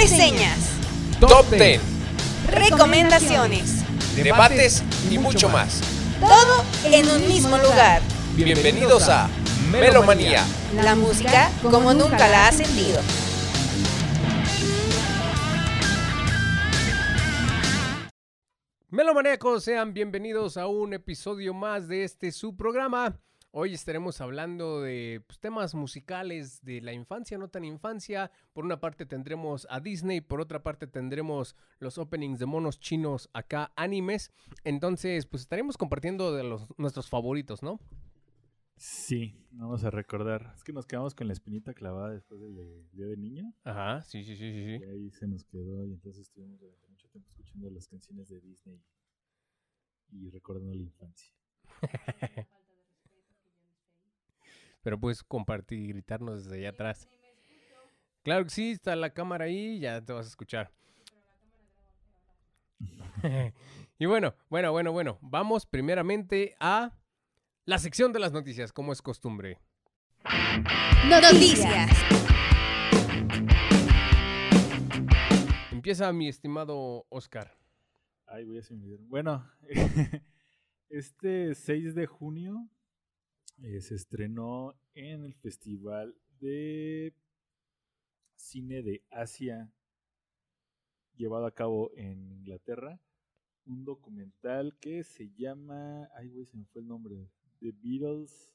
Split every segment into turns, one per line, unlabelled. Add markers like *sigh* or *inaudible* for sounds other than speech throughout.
reseñas,
Top 10,
recomendaciones,
debates y mucho más.
todo en un mismo lugar.
Bienvenidos a Melomanía.
La música como nunca la has sentido.
Melomaníacos, sean bienvenidos a un episodio más de este su programa. Hoy estaremos hablando de pues, temas musicales de la infancia, no tan infancia. Por una parte tendremos a Disney, por otra parte tendremos los openings de monos chinos acá, animes. Entonces, pues estaremos compartiendo de los, nuestros favoritos, ¿no?
Sí, vamos a recordar. Es que nos quedamos con la espinita clavada después del de- Día de Niño.
Ajá, sí, sí, sí, sí.
Y
sí.
ahí se nos quedó y entonces estuvimos durante mucho tiempo escuchando las canciones de Disney y recordando la infancia. *laughs*
Pero puedes compartir y gritarnos desde allá atrás. Claro que sí, está la cámara ahí, ya te vas a escuchar. *laughs* y bueno, bueno, bueno, bueno, vamos primeramente a la sección de las noticias, como es costumbre.
Noticias.
Empieza mi estimado Oscar.
Ay, voy a. Bueno, *laughs* este 6 de junio eh, se estrenó en el Festival de Cine de Asia llevado a cabo en Inglaterra un documental que se llama, ay güey, se me fue el nombre, The Beatles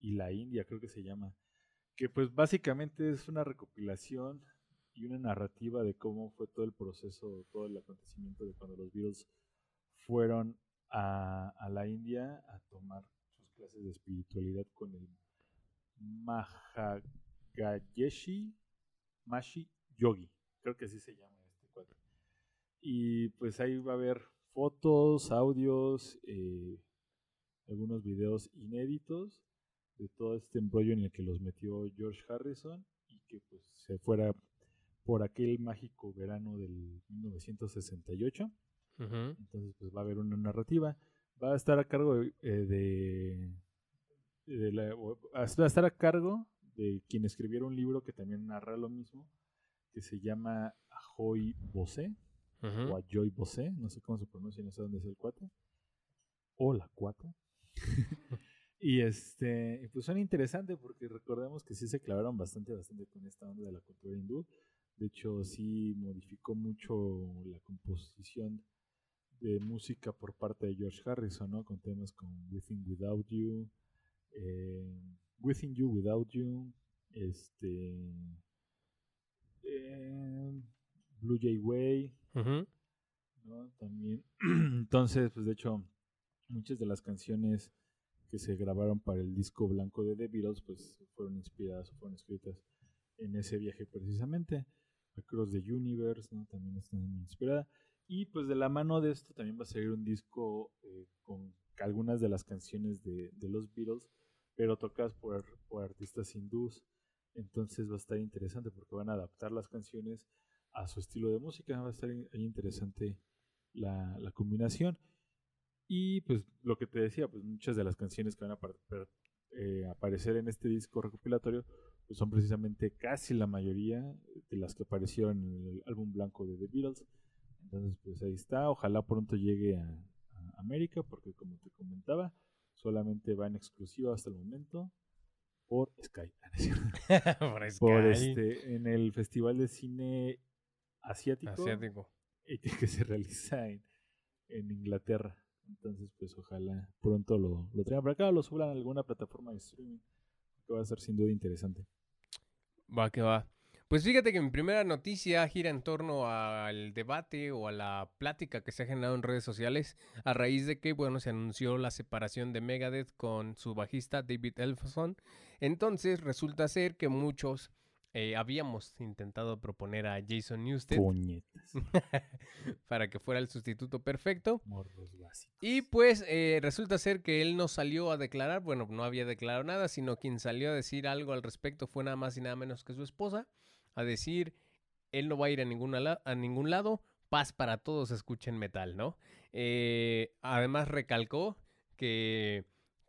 y la India, creo que se llama, que pues básicamente es una recopilación y una narrativa de cómo fue todo el proceso, todo el acontecimiento de cuando los Beatles fueron a, la India a tomar sus clases de espiritualidad con el Mahagayeshi Mashi Yogi, creo que así se llama este cuadro. Y pues ahí va a haber fotos, audios, eh, algunos videos inéditos de todo este embrollo en el que los metió George Harrison y que pues se fuera por aquel mágico verano del 1968. Entonces, pues va a haber una narrativa. Va a estar a cargo de. eh, de- de la- va a estar a cargo de quien escribiera un libro que también narra lo mismo, que se llama Ajoy Bosé, o Ajoy Bosé, no sé cómo se pronuncia, no sé dónde es el cuate, o la cuata. *laughs* y este, pues suena interesante porque recordemos que sí se clavaron bastante, bastante con esta onda de la cultura hindú. De hecho, sí modificó mucho la composición de música por parte de George Harrison, ¿no? Con temas como Within Without You, eh, Within You Without You, este, eh, Blue Jay Way. ¿no? También, *clears throat* entonces, pues de hecho, muchas de las canciones que se grabaron para el disco blanco de The Beatles, pues fueron inspiradas o fueron escritas en ese viaje precisamente. Across the Universe, ¿no? También están inspirada. Y pues de la mano de esto también va a salir un disco eh, con algunas de las canciones de, los Beatles, pero tocadas por, por artistas hindús. Entonces va a estar interesante porque van a adaptar las canciones a su estilo de música. Va a estar ahí interesante la, la combinación. Y pues lo que te decía, pues muchas de las canciones que van a eh, aparecer en este disco recopilatorio pues son precisamente casi la mayoría de las que aparecieron en el álbum blanco de The Beatles. Entonces pues ahí está, ojalá pronto llegue a, a América porque como te comentaba, solamente va en exclusiva hasta el momento por Sky. *laughs*
Por Sky.
este en el Festival de Cine Asiático,
Asiático.
que, que se realiza en, en Inglaterra. Entonces, pues ojalá pronto lo, lo traigan para acá o lo suban a alguna plataforma de streaming, que va a ser sin duda interesante.
Va que va. Pues fíjate que mi primera noticia gira en torno al debate o a la plática que se ha generado en redes sociales a raíz de que, bueno, se anunció la separación de Megadeth con su bajista David Elfson. Entonces resulta ser que muchos eh, habíamos intentado proponer a Jason Newsted *laughs* para que fuera el sustituto perfecto. Y pues eh, resulta ser que él no salió a declarar, bueno, no había declarado nada, sino quien salió a decir algo al respecto fue nada más y nada menos que su esposa, a decir, él no va a ir a, ninguna a ningún lado, paz para todos, escuchen metal, ¿no? Eh, además recalcó que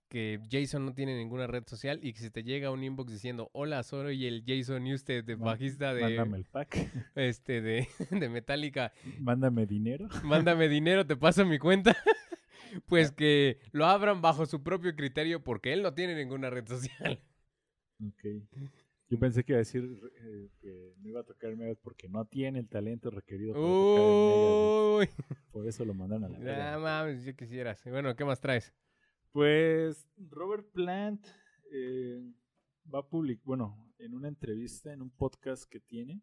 que Jason no tiene ninguna red social y que si te llega un inbox diciendo, hola, soy el Jason Newsted, de bajista
Mándame
de,
el pack. *laughs*
este, de, *laughs* de Metallica,
Mándame dinero. *laughs*
mándame dinero, te paso mi cuenta. Pues que lo abran bajo su propio criterio porque él no tiene ninguna red social.
Ok. Yo pensé que iba a decir eh, que no iba a tocar Megadeth porque no tiene el talento requerido para tocar en Megadeth.
Uy,
Por eso lo mandaron a la verga.
mames, yo quisieras. Bueno, ¿qué más traes?
Pues Robert Plant eh, va a publicar, bueno, en una entrevista, en un podcast que tiene,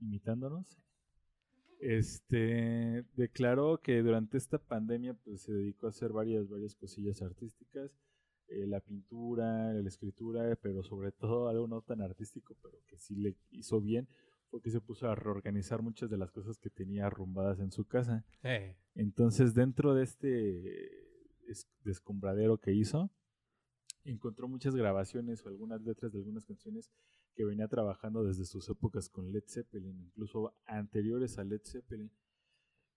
imitándonos, este, declaró que durante esta pandemia pues, se dedicó a hacer varias, varias cosillas artísticas, eh, la pintura, la escritura, pero sobre todo algo no tan artístico, pero que sí le hizo bien, fue que se puso a reorganizar muchas de las cosas que tenía arrumbadas en su casa.
Eh,
Entonces, dentro de este es- descombradero que hizo, encontró muchas grabaciones o algunas letras de algunas canciones que venía trabajando desde sus épocas con Led Zeppelin, incluso anteriores a Led Zeppelin.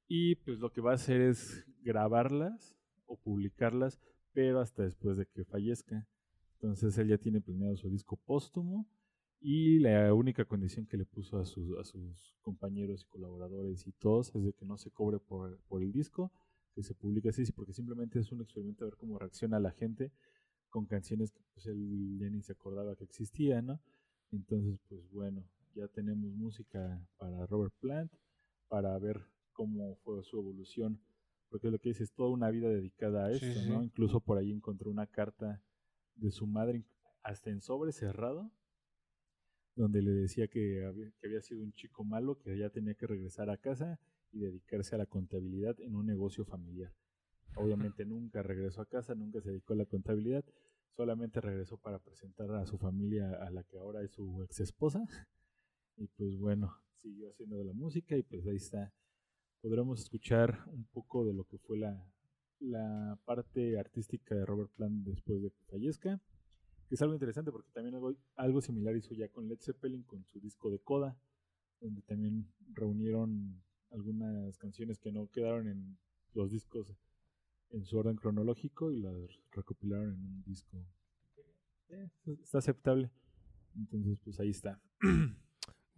Y pues lo que va a hacer es grabarlas o publicarlas, pero hasta después de que fallezca. Entonces él ya tiene planeado su disco póstumo y la única condición que le puso a sus, compañeros y colaboradores y todos es de que no se cobre por, por el disco, que se publique así, porque simplemente es un experimento a ver cómo reacciona la gente con canciones que pues él ya ni se acordaba que existían, ¿no? Entonces, pues bueno, ya tenemos música para Robert Plant, para ver cómo fue su evolución, porque lo que dice es toda una vida dedicada a
Sí, sí.
¿no? Incluso por ahí encontró una carta de su madre, hasta en sobre cerrado, donde le decía que había, que había sido un chico malo, que ya tenía que regresar a casa y dedicarse a la contabilidad en un negocio familiar. Obviamente *laughs* nunca regresó a casa, nunca se dedicó a la contabilidad, solamente regresó para presentar a su familia a la que ahora es su ex esposa. Y pues bueno, siguió haciendo de la música y pues ahí está. Podremos escuchar un poco de lo que fue la, la parte artística de Robert Plant después de que fallezca. Que es algo interesante porque también algo, algo similar hizo ya con Led Zeppelin con su disco de Coda, donde también reunieron algunas canciones que no quedaron en los discos en su orden cronológico y las recopilaron en un disco. Eh, está aceptable. Entonces, pues ahí está. *clears throat*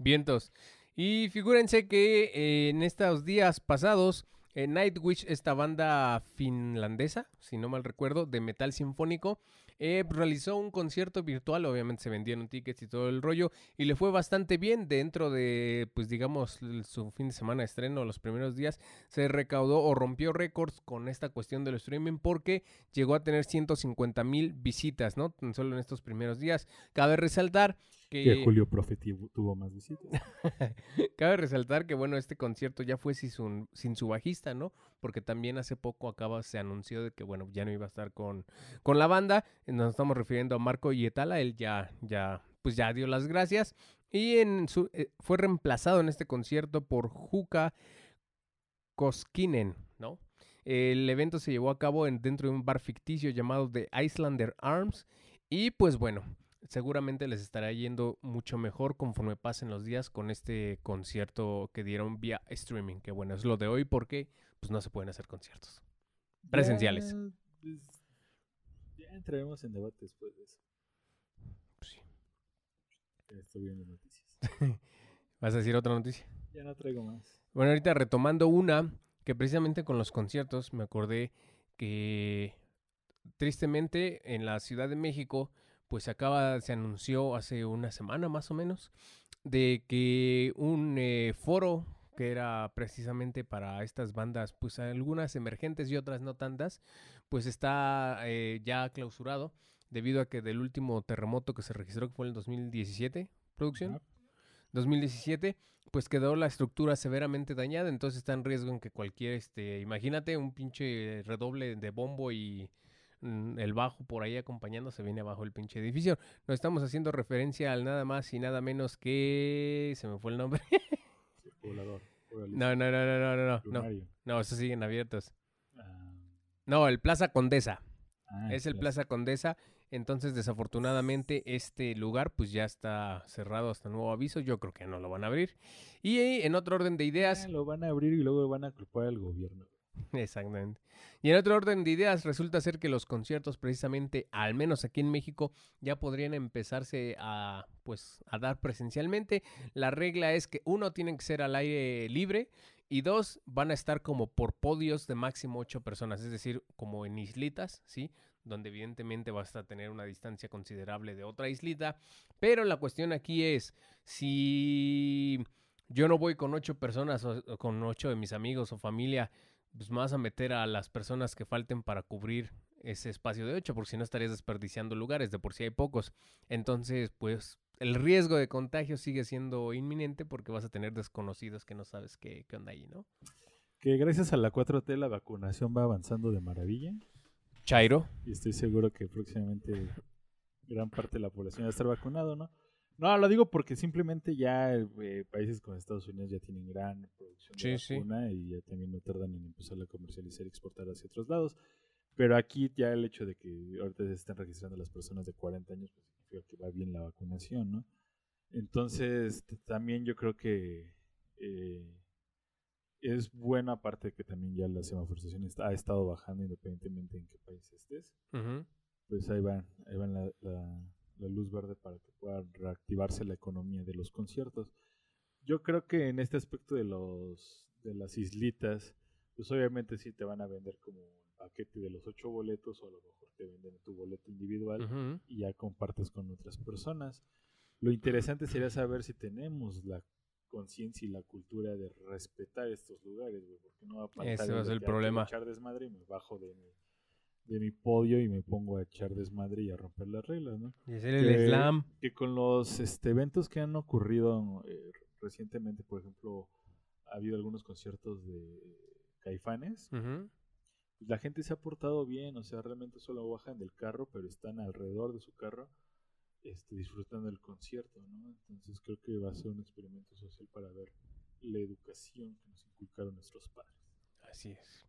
Vientos. Y figúrense que eh, en estos días pasados, eh, Nightwish, esta banda finlandesa, si no mal recuerdo, de metal sinfónico, eh, realizó un concierto virtual, obviamente se vendieron tickets y todo el rollo, y le fue bastante bien dentro de, pues digamos, su fin de semana de estreno, los primeros días, se recaudó o rompió récords con esta cuestión del streaming porque llegó a tener 150 mil visitas, ¿no? Tan solo en estos primeros días. Cabe resaltar que...
Que Julio Profeti tuvo más visitas. *laughs*
Cabe resaltar que, bueno, este concierto ya fue sin su, sin su bajista, ¿no? Porque también hace poco acaba, se anunció de que, bueno, ya no iba a estar con, con la banda. Nos estamos refiriendo a Marco Yetala, él ya, ya, pues ya dio las gracias. Y en su, eh, fue reemplazado en este concierto por Juka Koskinen, ¿no? El evento se llevó a cabo en, dentro de un bar ficticio llamado The Islander Arms. Y pues bueno, seguramente les estará yendo mucho mejor conforme pasen los días con este concierto que dieron vía streaming. Que bueno, es lo de hoy porque pues no se pueden hacer conciertos. Presenciales.
Ya, pues, ya entraremos en debate después de eso.
Pues sí.
Estoy viendo noticias. *laughs*
¿Vas a decir otra noticia?
Ya no traigo más.
Bueno, ahorita retomando una que precisamente con los conciertos me acordé que tristemente en la Ciudad de México pues acaba, se anunció hace una semana más o menos de que un eh, foro que era precisamente para estas bandas, pues algunas emergentes y otras no tantas, pues está eh, ya clausurado debido a que del último terremoto que se registró, que fue en el 2017, producción,
Ajá.
2017, pues quedó la estructura severamente dañada, entonces está en riesgo en que cualquier, este, imagínate un pinche redoble de bombo y Mm, el bajo por ahí acompañando, se viene abajo el pinche edificio. No estamos haciendo referencia al nada más y nada menos que... Se me fue el nombre.
Volador.
No, no, no, no, no, no, no. No, esos siguen abiertos.
Ah.
No, el Plaza Condesa.
Ah,
es el
Plaza
Condesa. Entonces, desafortunadamente, este lugar pues ya está cerrado hasta nuevo aviso. Yo creo que no lo van a abrir. Y en otro orden de ideas.
Ah, lo van a abrir y luego van a culpar al gobierno. *laughs*
Exactamente. Y en otro orden de ideas, resulta ser que los conciertos, precisamente, al menos aquí en México, ya podrían empezarse a, pues, a dar presencialmente. La regla es que uno, tienen que ser al aire libre y dos, van a estar como por podios de máximo ocho personas, es decir, como en islitas, ¿sí? Donde evidentemente vas a tener una distancia considerable de otra islita. Pero la cuestión aquí es, si yo no voy con ocho personas o con ocho de mis amigos o familia, pues vas a meter a las personas que falten para cubrir ese espacio de ocho, porque si no estarías desperdiciando lugares, de por sí hay pocos. Entonces, pues el riesgo de contagio sigue siendo inminente porque vas a tener desconocidos que no sabes qué, qué onda ahí, ¿no?
Que gracias a la 4T la vacunación va avanzando de maravilla.
Chairo.
Y estoy seguro que próximamente gran parte de la población va a estar vacunado, ¿no? No, lo digo porque simplemente ya eh, países como Estados Unidos ya tienen gran producción de
Sí, sí.
vacuna y ya también no tardan en empezar a comercializar y exportar hacia otros lados. Pero aquí ya el hecho de que ahorita se están registrando las personas de 40 años, pues significa que va bien la vacunación, ¿no? Entonces, también yo creo que eh, es buena aparte de que también ya la semaforización está- ha estado bajando independientemente en qué país estés pues ahí van, ahí van la, la- la luz verde para que pueda reactivarse la economía de los conciertos. Yo creo que en este aspecto de los de las islitas, pues obviamente sí te van a vender como el paquete de los ocho boletos o a lo mejor te venden tu boleto individual y ya compartes con otras personas. Lo interesante sería saber si tenemos la conciencia y la cultura de respetar estos lugares, güey, porque no va a faltar
Ese va a ser el
que, "Ah, quiero
problema".
echar desmadre y me bajo de mi, de mi podio y me pongo a echar desmadre y a romper las reglas, ¿no?
Y hacer el
Que-
slam.
Que con los este, eventos que han ocurrido eh, recientemente, por ejemplo, ha habido algunos conciertos de Caifanes, pues la gente se ha portado bien, o sea, realmente solo bajan del carro, pero están alrededor de su carro este, disfrutando del concierto, ¿no? Entonces creo que va a ser un experimento social para ver la educación que nos inculcaron nuestros padres.
Así es.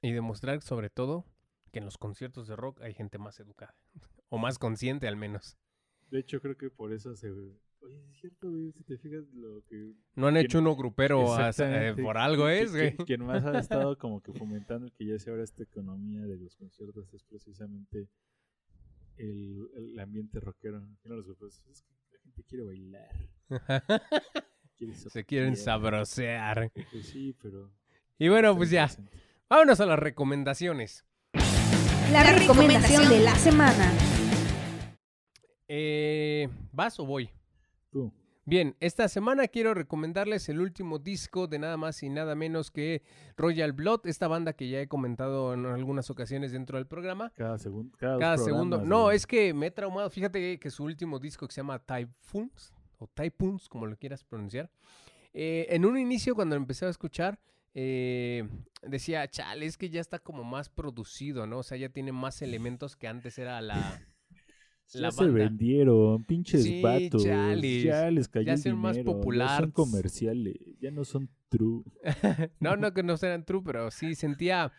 Y demostrar sobre todo que en los conciertos de rock hay gente más educada. *laughs* O más consciente al menos.
De hecho, creo que por eso se... Oye, es cierto, güey, si te fijas lo que...
No han hecho uno grupero eh, por algo es, güey.
Quien más ha *laughs* estado como que fomentando que ya se abra esta economía de los conciertos es precisamente el, el ambiente rockero. Que no los grupos, es que la gente quiere bailar. *laughs* quiere
Se quieren sabrosear.
Pues sí, pero...
Y bueno, pues ya. Vámonos a las recomendaciones.
La recomendación de la semana.
Eh, ¿Vas o voy?
Tú.
Bien, esta semana quiero recomendarles el último disco de nada más y nada menos que Royal Blood, esta banda que ya he comentado en algunas ocasiones dentro del programa.
Cada segundo. Cada,
segundo. No, es que me he traumado. Fíjate que su último disco que se llama Typhoons, o Typhoons, como lo quieras pronunciar. eh, en un inicio, cuando lo empecé a escuchar, eh, decía, chale, es que ya está como más producido, ¿no? O sea, ya tiene más elementos que antes era la. *laughs*
Ya
la
se
banda.
vendieron, pinches
Sí,
vatos.
chales.
Ya les cayó
Ya son más
dinero, Ya
populares.
son comerciales, ya no son true. *laughs*
no, no que no sean true, pero sí sentía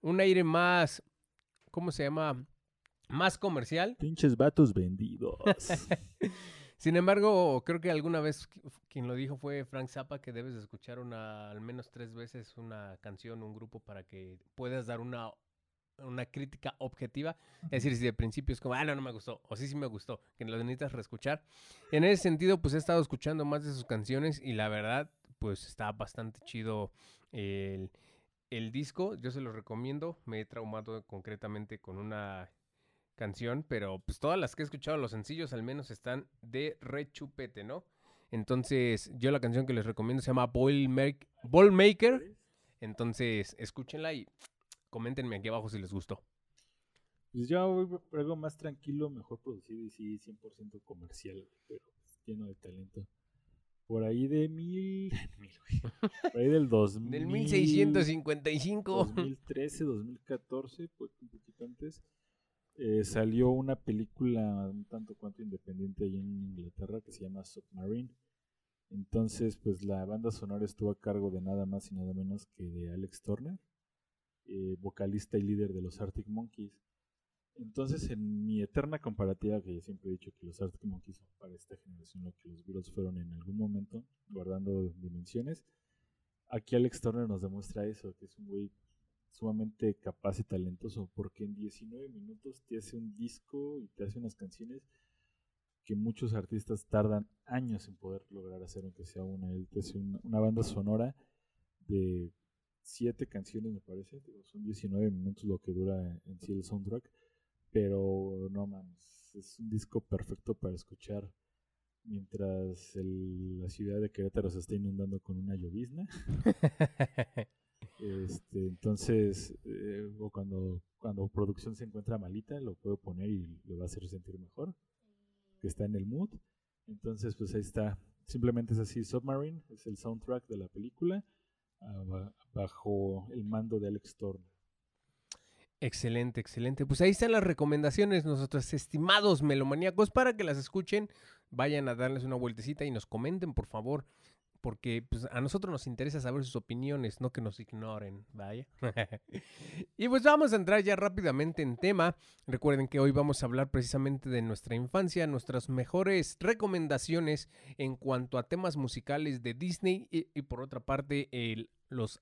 un aire más. ¿Cómo se llama? Más comercial.
Pinches vatos vendidos. *laughs*
Sin embargo, creo que alguna vez qui- quien lo dijo fue Frank Zappa que debes de escuchar una al menos tres veces una canción, un grupo para que puedas dar una una crítica objetiva, es decir, si de principio es como, ah, no, no me gustó, o sí, sí me gustó, que lo necesitas reescuchar. En ese sentido, pues he estado escuchando más de sus canciones y la verdad, pues está bastante chido el, el disco, yo se lo recomiendo, me he traumado concretamente con una canción, pero pues todas las que he escuchado, los sencillos al menos están de rechupete, ¿no? Entonces, yo la canción que les recomiendo se llama Ball, Make- Ball Maker. Entonces, escúchenla y coméntenme aquí abajo si les gustó.
Pues yo voy por algo más tranquilo, mejor producido y sí, 100% comercial, pero pues, lleno de talento. Por ahí de mil, *laughs* mil, por ahí del 2000,
Del 1655.
2013, 2014, pues un poquito antes, eh, salió una película un tanto cuanto independiente ahí en Inglaterra que se llama Submarine. Entonces, pues la banda sonora estuvo a cargo de nada más y nada menos que de Alex Turner, eh, vocalista y líder de los Arctic Monkeys. Entonces, en mi eterna comparativa, que yo siempre he dicho que los Arctic Monkeys son para esta generación lo que los Beatles fueron en algún momento, guardando dimensiones, aquí Alex Turner nos demuestra eso, que es un güey sumamente capaz y talentoso, porque en 19 minutos te hace un disco y te hace unas canciones que muchos artistas tardan años en poder lograr hacer, aunque sea una. Él hace una, banda sonora de siete canciones, me parece. son 19 minutos lo que dura en sí el soundtrack. Pero no mames, es un disco perfecto para escuchar mientras el- la ciudad de Querétaro se está inundando con una llovizna. *laughs* Este, entonces, eh, o cuando, cuando producción se encuentra malita, lo puedo poner y le va a hacer sentir mejor, que está en el mood. Entonces, pues ahí está. Simplemente es así, Submarine es el soundtrack de la película ah, ba- bajo el mando de Alex Turner.
Excelente, excelente. Pues ahí están las recomendaciones, nuestros estimados melomaníacos, para que las escuchen, vayan a darles una vueltecita y nos comenten, por favor, porque pues, a nosotros nos interesa saber sus opiniones, no que nos ignoren, vaya. *laughs* y pues vamos a entrar ya rápidamente en tema. Recuerden que hoy vamos a hablar precisamente de nuestra infancia, nuestras mejores recomendaciones en cuanto a temas musicales de Disney y, por otra parte el- los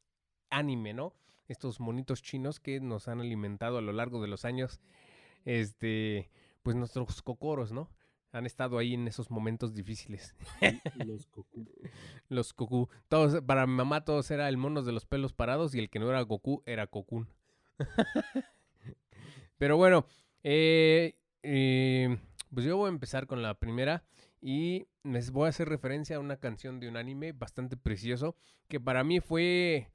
anime, ¿no? Estos monitos chinos que nos han alimentado a lo largo de los años, este, pues nuestros cocoros, ¿no? Han estado ahí en esos momentos difíciles. *laughs*
Los Goku.
Los Goku. Todos, para mi mamá todos era el monos de los pelos parados y el que no era Goku era Cocoon. *laughs* Pero bueno, eh, eh, pues yo voy a empezar con la primera y les voy a hacer referencia a una canción de un anime bastante precioso que para mí fue,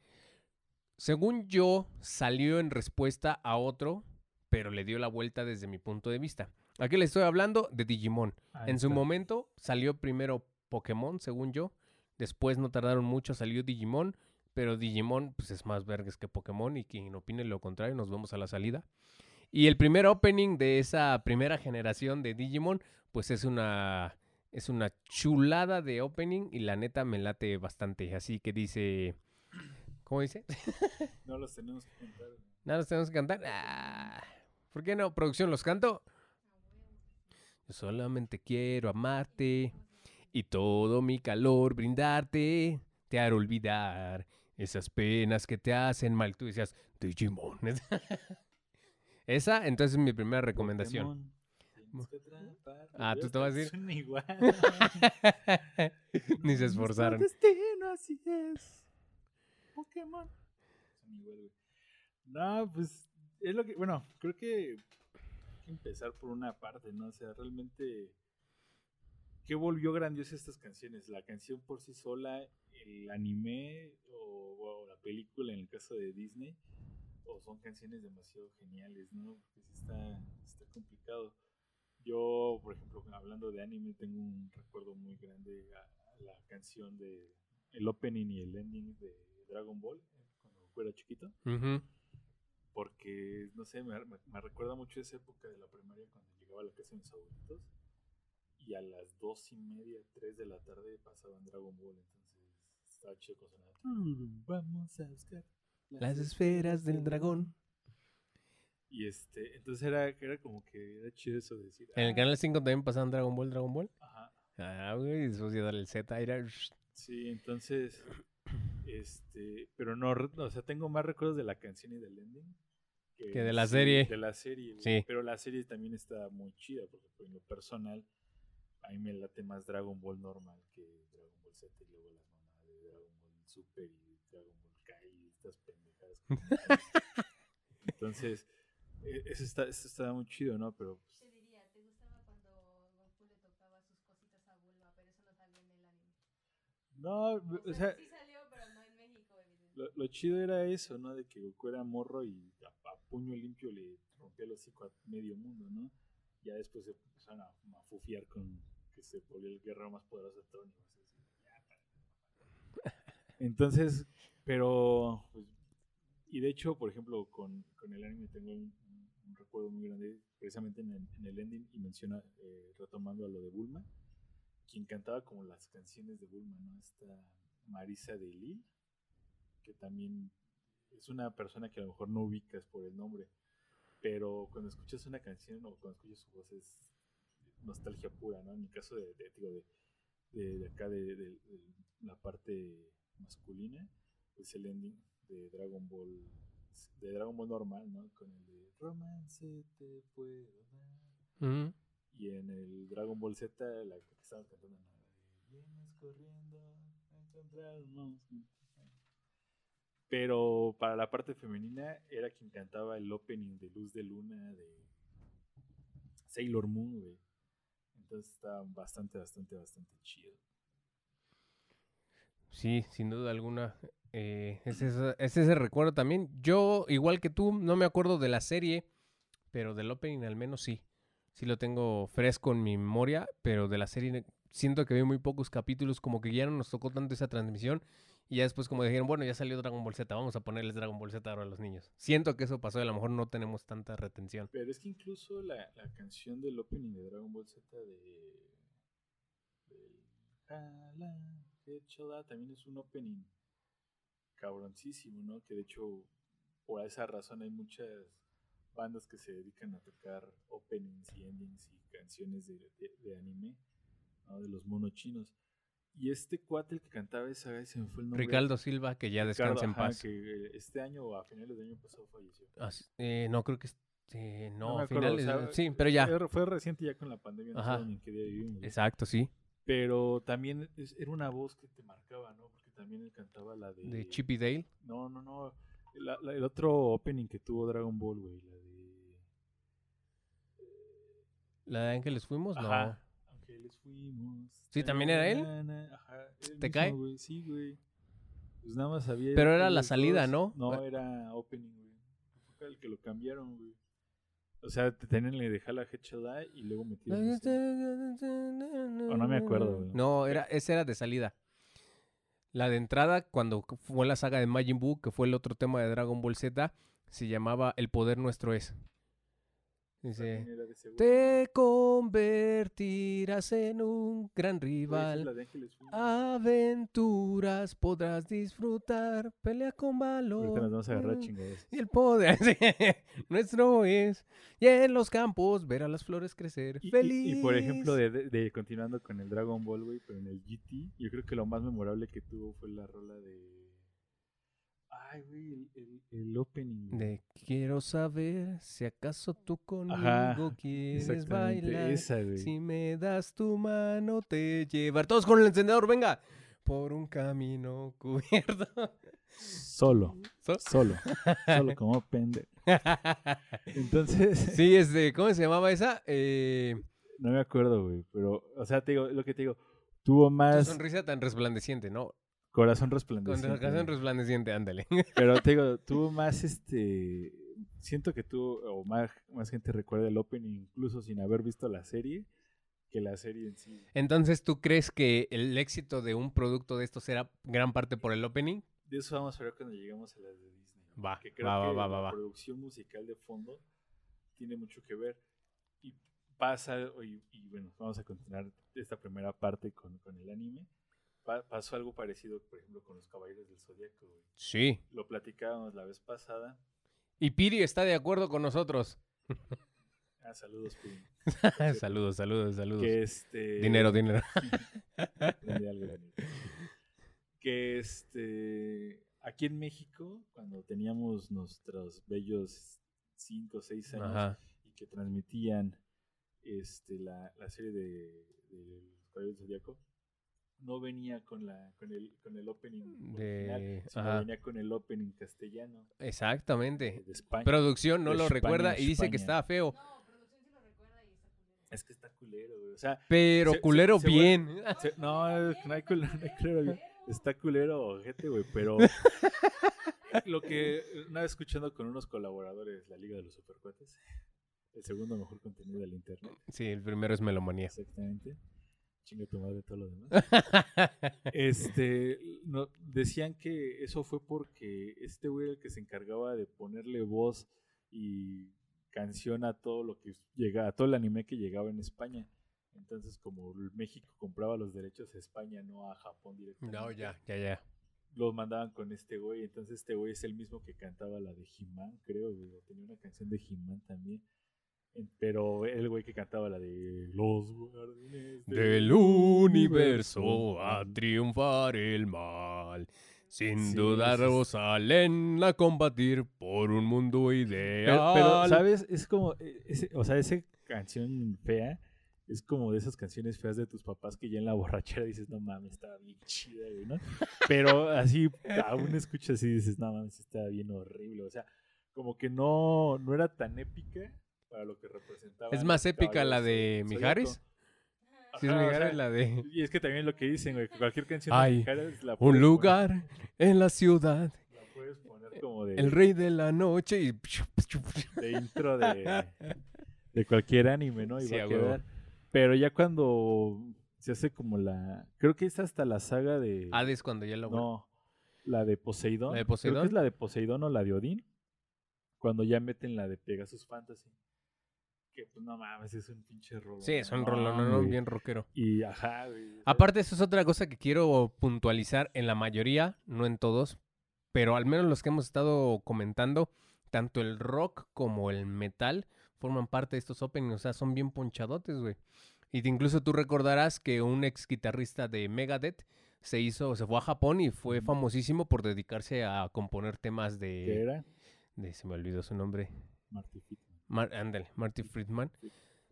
según yo, salió en respuesta a otro, pero le dio la vuelta desde mi punto de vista. Aquí le estoy hablando de Digimon.
Ahí
En su momento salió primero Pokémon, según yo. Después no tardaron mucho, salió Digimon. Pero Digimon pues, es más vergas que Pokémon y quien opine lo contrario, nos vemos a la salida. Y el primer opening de esa primera generación de Digimon, pues es una, es una chulada de opening y la neta me late bastante. Así que dice... ¿Cómo dice? *laughs*
No los tenemos que güey.
¿Nada los tenemos que cantar? Ah, ¿Por qué no? ¿Producción los canto? Yo solamente quiero amarte y todo mi calor brindarte. Te haré olvidar esas penas que te hacen mal. Tú decías, Digimon. *laughs* Esa, entonces es mi primera recomendación. Ah, ¿tú te vas a decir?
Son igual. *laughs*
Ni se esforzaron.
Destino, así es. Pokémon. No, pues es lo que, bueno, creo que que empezar por una parte, ¿no? O sea, realmente, ¿qué volvió grandiosa estas canciones? ¿La canción por sí sola, el anime o, la película en el caso de Disney? ¿O son canciones demasiado geniales, no? Porque sí está, está complicado. Yo, por ejemplo, hablando de anime, tengo un recuerdo muy grande a, la canción de el opening y el ending de Dragon Ball, cuando era chiquito. Porque, no sé, me, me- me recuerda mucho esa época de la primaria cuando llegaba a la casa de mis abuelitos y a las dos y media, tres de la tarde pasaban Dragon Ball, entonces estaba chido con "Tururú, Vamos a buscar
Las esferas del dragón.
Y este, entonces era, era como que era chido eso de decir.
En el
"Ah,
canal 5 también pasaban Dragon Ball, Dragon Ball.
Ajá.
Ah, güey, después de darle el Z, era...
Sí, entonces, este, pero no, o sea, tengo más recuerdos de la canción y del ending
Que de la
sí,
serie.
De la serie.
Sí.
Pero la serie también está muy chida, porque pues, en lo personal, a mí me late más Dragon Ball normal que Dragon Ball Z y luego las mamadas de Dragon Ball Super y Dragon Ball Kai y estas pendejadas. *laughs* entonces, e- eso está, eso está muy chido, ¿no? Pero pues,
Te diría, ¿te gustaba cuando Goku le tocaba sus cositas a Bulma, pero eso no salió en el anime?
no, o sea,
sí salió, pero no en México, evidentemente.
Lo, lo chido era eso, ¿no? De que Goku era morro y a, a puño limpio le rompía el hocico a medio mundo, ¿no? Ya después se empezaron a mafufiar con que se volvió el guerrero más poderoso de así, ya, para. *laughs* Entonces, pero, pues, y de hecho, por ejemplo, con, con el anime tengo un, recuerdo muy grande, precisamente en el, en el ending, y menciona, eh, retomando a lo de Bulma, quien cantaba como las canciones de Bulma, ¿no? Esta Marisa de Lil, que también es una persona que a lo mejor no ubicas por el nombre, pero cuando escuchas una canción o cuando escuchas su voz es nostalgia pura, ¿no? En mi caso de, de, digo, de, de, de acá, de, la parte masculina, pues el ending de Dragon Ball de Dragon Ball normal, ¿no? Con el de Romance te puedo dar. Y en el Dragon Ball Z, la que estamos cantando, ¿no? Vienes corriendo a encontrarnos. Pero para la parte femenina era quien cantaba el opening de Luz de Luna de Sailor Moon, güey. Entonces estaba bastante, bastante, bastante chido.
Sí, sin duda alguna. eh, es, ese, es ese recuerdo también. Yo, igual que tú, no me acuerdo de la serie, pero del opening al menos sí. Sí lo tengo fresco en mi memoria, pero de la serie siento que vi muy pocos capítulos, como que ya no nos tocó tanto esa transmisión. Y ya después como dijeron, bueno, ya salió Dragon Ball Z, vamos a ponerles Dragon Ball Z ahora a los niños. Siento que eso pasó y a lo mejor no tenemos tanta retención.
Pero es que incluso la, la canción del opening de Dragon Ball Z de. Échala, también es un opening cabroncísimo, ¿no? Que de hecho, por esa razón hay muchas bandas que se dedican a tocar openings y endings y canciones de, de- de anime, ¿no? De los monos chinos. Y este cuate el que cantaba esa vez se me fue el nombre.
Ricardo Silva, que ya
Ricardo,
descansa en
ajá,
paz.
que este año o a finales del año pasado falleció.
Eh, no, creo que... este, no,
No
a
acuerdo, o
finales...
sea,
sí, pero ya.
Fue, reciente ya con la pandemia, no
Ajá.
sé ni en qué día vivimos.
Exacto, sí.
Pero también es- era una voz que te marcaba, ¿no? Porque también él cantaba la de...
De Chippy Dale.
No, no, no. la- la- el otro opening que tuvo Dragon Ball, güey. La de...
¿La de Ángeles Fuimos? No.
Ángeles fuimos.
Sí, ¿también era él?
Ajá.
¿Te
mismo,
cae?
güey, Sí, güey. Pues nada más había...
Pero era la salida,
dos.
¿no?
No, era opening, güey. Fue el que lo cambiaron, güey. O sea, te tenían le dejar la Headshot y luego metieron... este.
O
no me acuerdo, güey.
No, era, esa era de salida. La de entrada, cuando fue la saga de Majin Buu, que fue el otro tema de Dragon Ball Z, se llamaba El poder nuestro es. Dice, te convertirás en un gran rival. Aventuras podrás disfrutar, pelea con valor.
Ahorita nos vamos a agarrar
mm,
chingados.
Y el poder *laughs* nuestro es. Y en los campos ver a las flores crecer.
Y, y-
Feliz.
y, por ejemplo, de, de- de- continuando con el Dragon Ball, güey, pero en el GT, yo creo que lo más memorable que tuvo fue la rola de. Ay, güey, el, el, el opening. güey.
De quiero saber si acaso tú conmigo
Ajá,
quieres bailar.
esa, güey.
Si me das tu mano te llevar. Todos con el encendedor, venga. Por un camino cubierto.
Solo,
So-
solo, solo *laughs* como pendejo. *laughs* Entonces, *laughs*
sí, este, ¿cómo se llamaba esa? Eh,
no me acuerdo, güey, pero, o sea, te digo, lo que te digo, tuvo
tu
más
sonrisa tan resplandeciente, ¿no?
Corazón resplandeciente. güey.
resplandeciente, ándale. *laughs*
Pero te digo, tuvo más este. Siento que tuvo, o más, más gente recuerda el opening, incluso sin haber visto la serie, que la serie en sí.
Entonces, ¿tú crees que el éxito de un producto de estos era gran parte por el opening?
De eso vamos a ver cuando lleguemos a las de Disney. ¿no?
Va,
Que creo
va, va,
que
va, va,
la producción musical de fondo tiene mucho que ver. Y pasa, y, y bueno, vamos a continuar esta primera parte con, con el anime. Pa- pasó algo parecido, por ejemplo, con los Caballeros del Zodíaco. güey.
Sí.
Lo platicábamos la vez pasada.
Y Piri está de acuerdo con nosotros.
Ah, saludos, Pim. *laughs*
saludos, saludos, saludos.
Que este...
Dinero, *laughs* dinero.
Que este aquí en México, cuando teníamos nuestros bellos 5 o 6 años
Ajá.
y que transmitían este la, la serie de, de Los Caballeros del Zodíaco, no venía con la con el con el opening
De-
original, sino
ajá.
venía con el opening castellano
Exactamente.
de España.
Producción no
De
lo
España,
recuerda y dice que estaba feo.
No, producción sí lo recuerda y está culero.
es que está culero, güey. O sea,
Pero
Se-
culero
se
bien.
se- no, no hay culero, no hay culero, güey. Está culero, ojete, güey, pero *laughs* lo que una vez escuchando con unos colaboradores, la Liga de los Supercuates, el segundo mejor contenido del internet,
Sí, el primero es melomanía.
exactamente. Chinga tu madre todo lo demás. *laughs* Este, no, decían que eso fue porque este güey era el que se encargaba de ponerle voz y canción a todo lo que llega, a todo el anime que llegaba en España. Entonces, como México compraba los derechos a España, no a Japón directamente.
No, ya, ya, ya.
Los mandaban con este güey. Entonces, este güey es el mismo que cantaba la de He-Man, creo, güey. Tenía una canción de He-Man también. Pero el güey que cantaba la de Los Guardianes
Del universo a triunfar el mal. Sin
Sí,
dudar
sí.
salen a combatir por un mundo ideal.
pero, ¿sabes? Es como, ese- o sea, esa canción fea es como de esas canciones feas de tus papás que ya en la borrachera dices, no mames, estaba bien chida, güey, ¿no? Pero así, aún escuchas y dices, no mames, está bien horrible. O sea, como que no, no era tan épica para lo que representaba.
Es más épica la de Mijares. Sí, es
Ajá, o
Mijares,
sea,
la de
Y es que también lo que dicen, güey, que cualquier canción
Ay,
de Mijares la
un lugar en la ciudad,
la puedes poner como de,
el rey de la noche y...
de intro de, de cualquier anime, ¿no? Y
Sí,
va a quedar. Pero ya cuando se hace como la. Creo que es hasta la saga de.
Hades cuando ya lo...
no, la de Poseidón.
¿La de
Creo que
Poseidón?
es la de Poseidón o la de Odín. Cuando ya meten la de Pegasus Fantasy. Que pues no mames, es un pinche.
Sí, es un no, no, bien rockero.
Y ajá, güey.
Aparte, eso es otra cosa que quiero puntualizar en la mayoría, no en todos, pero al menos los que hemos estado comentando, tanto el rock como el metal forman parte de estos openings, o sea, son bien ponchadotes, güey. Y te- incluso tú recordarás que un ex guitarrista de Megadeth se hizo, se fue a Japón y fue famosísimo por dedicarse a componer temas
¿Qué
de,
era?
de se me olvidó su nombre,
Marty Friedman.
Mar- ándale, Marty Friedman.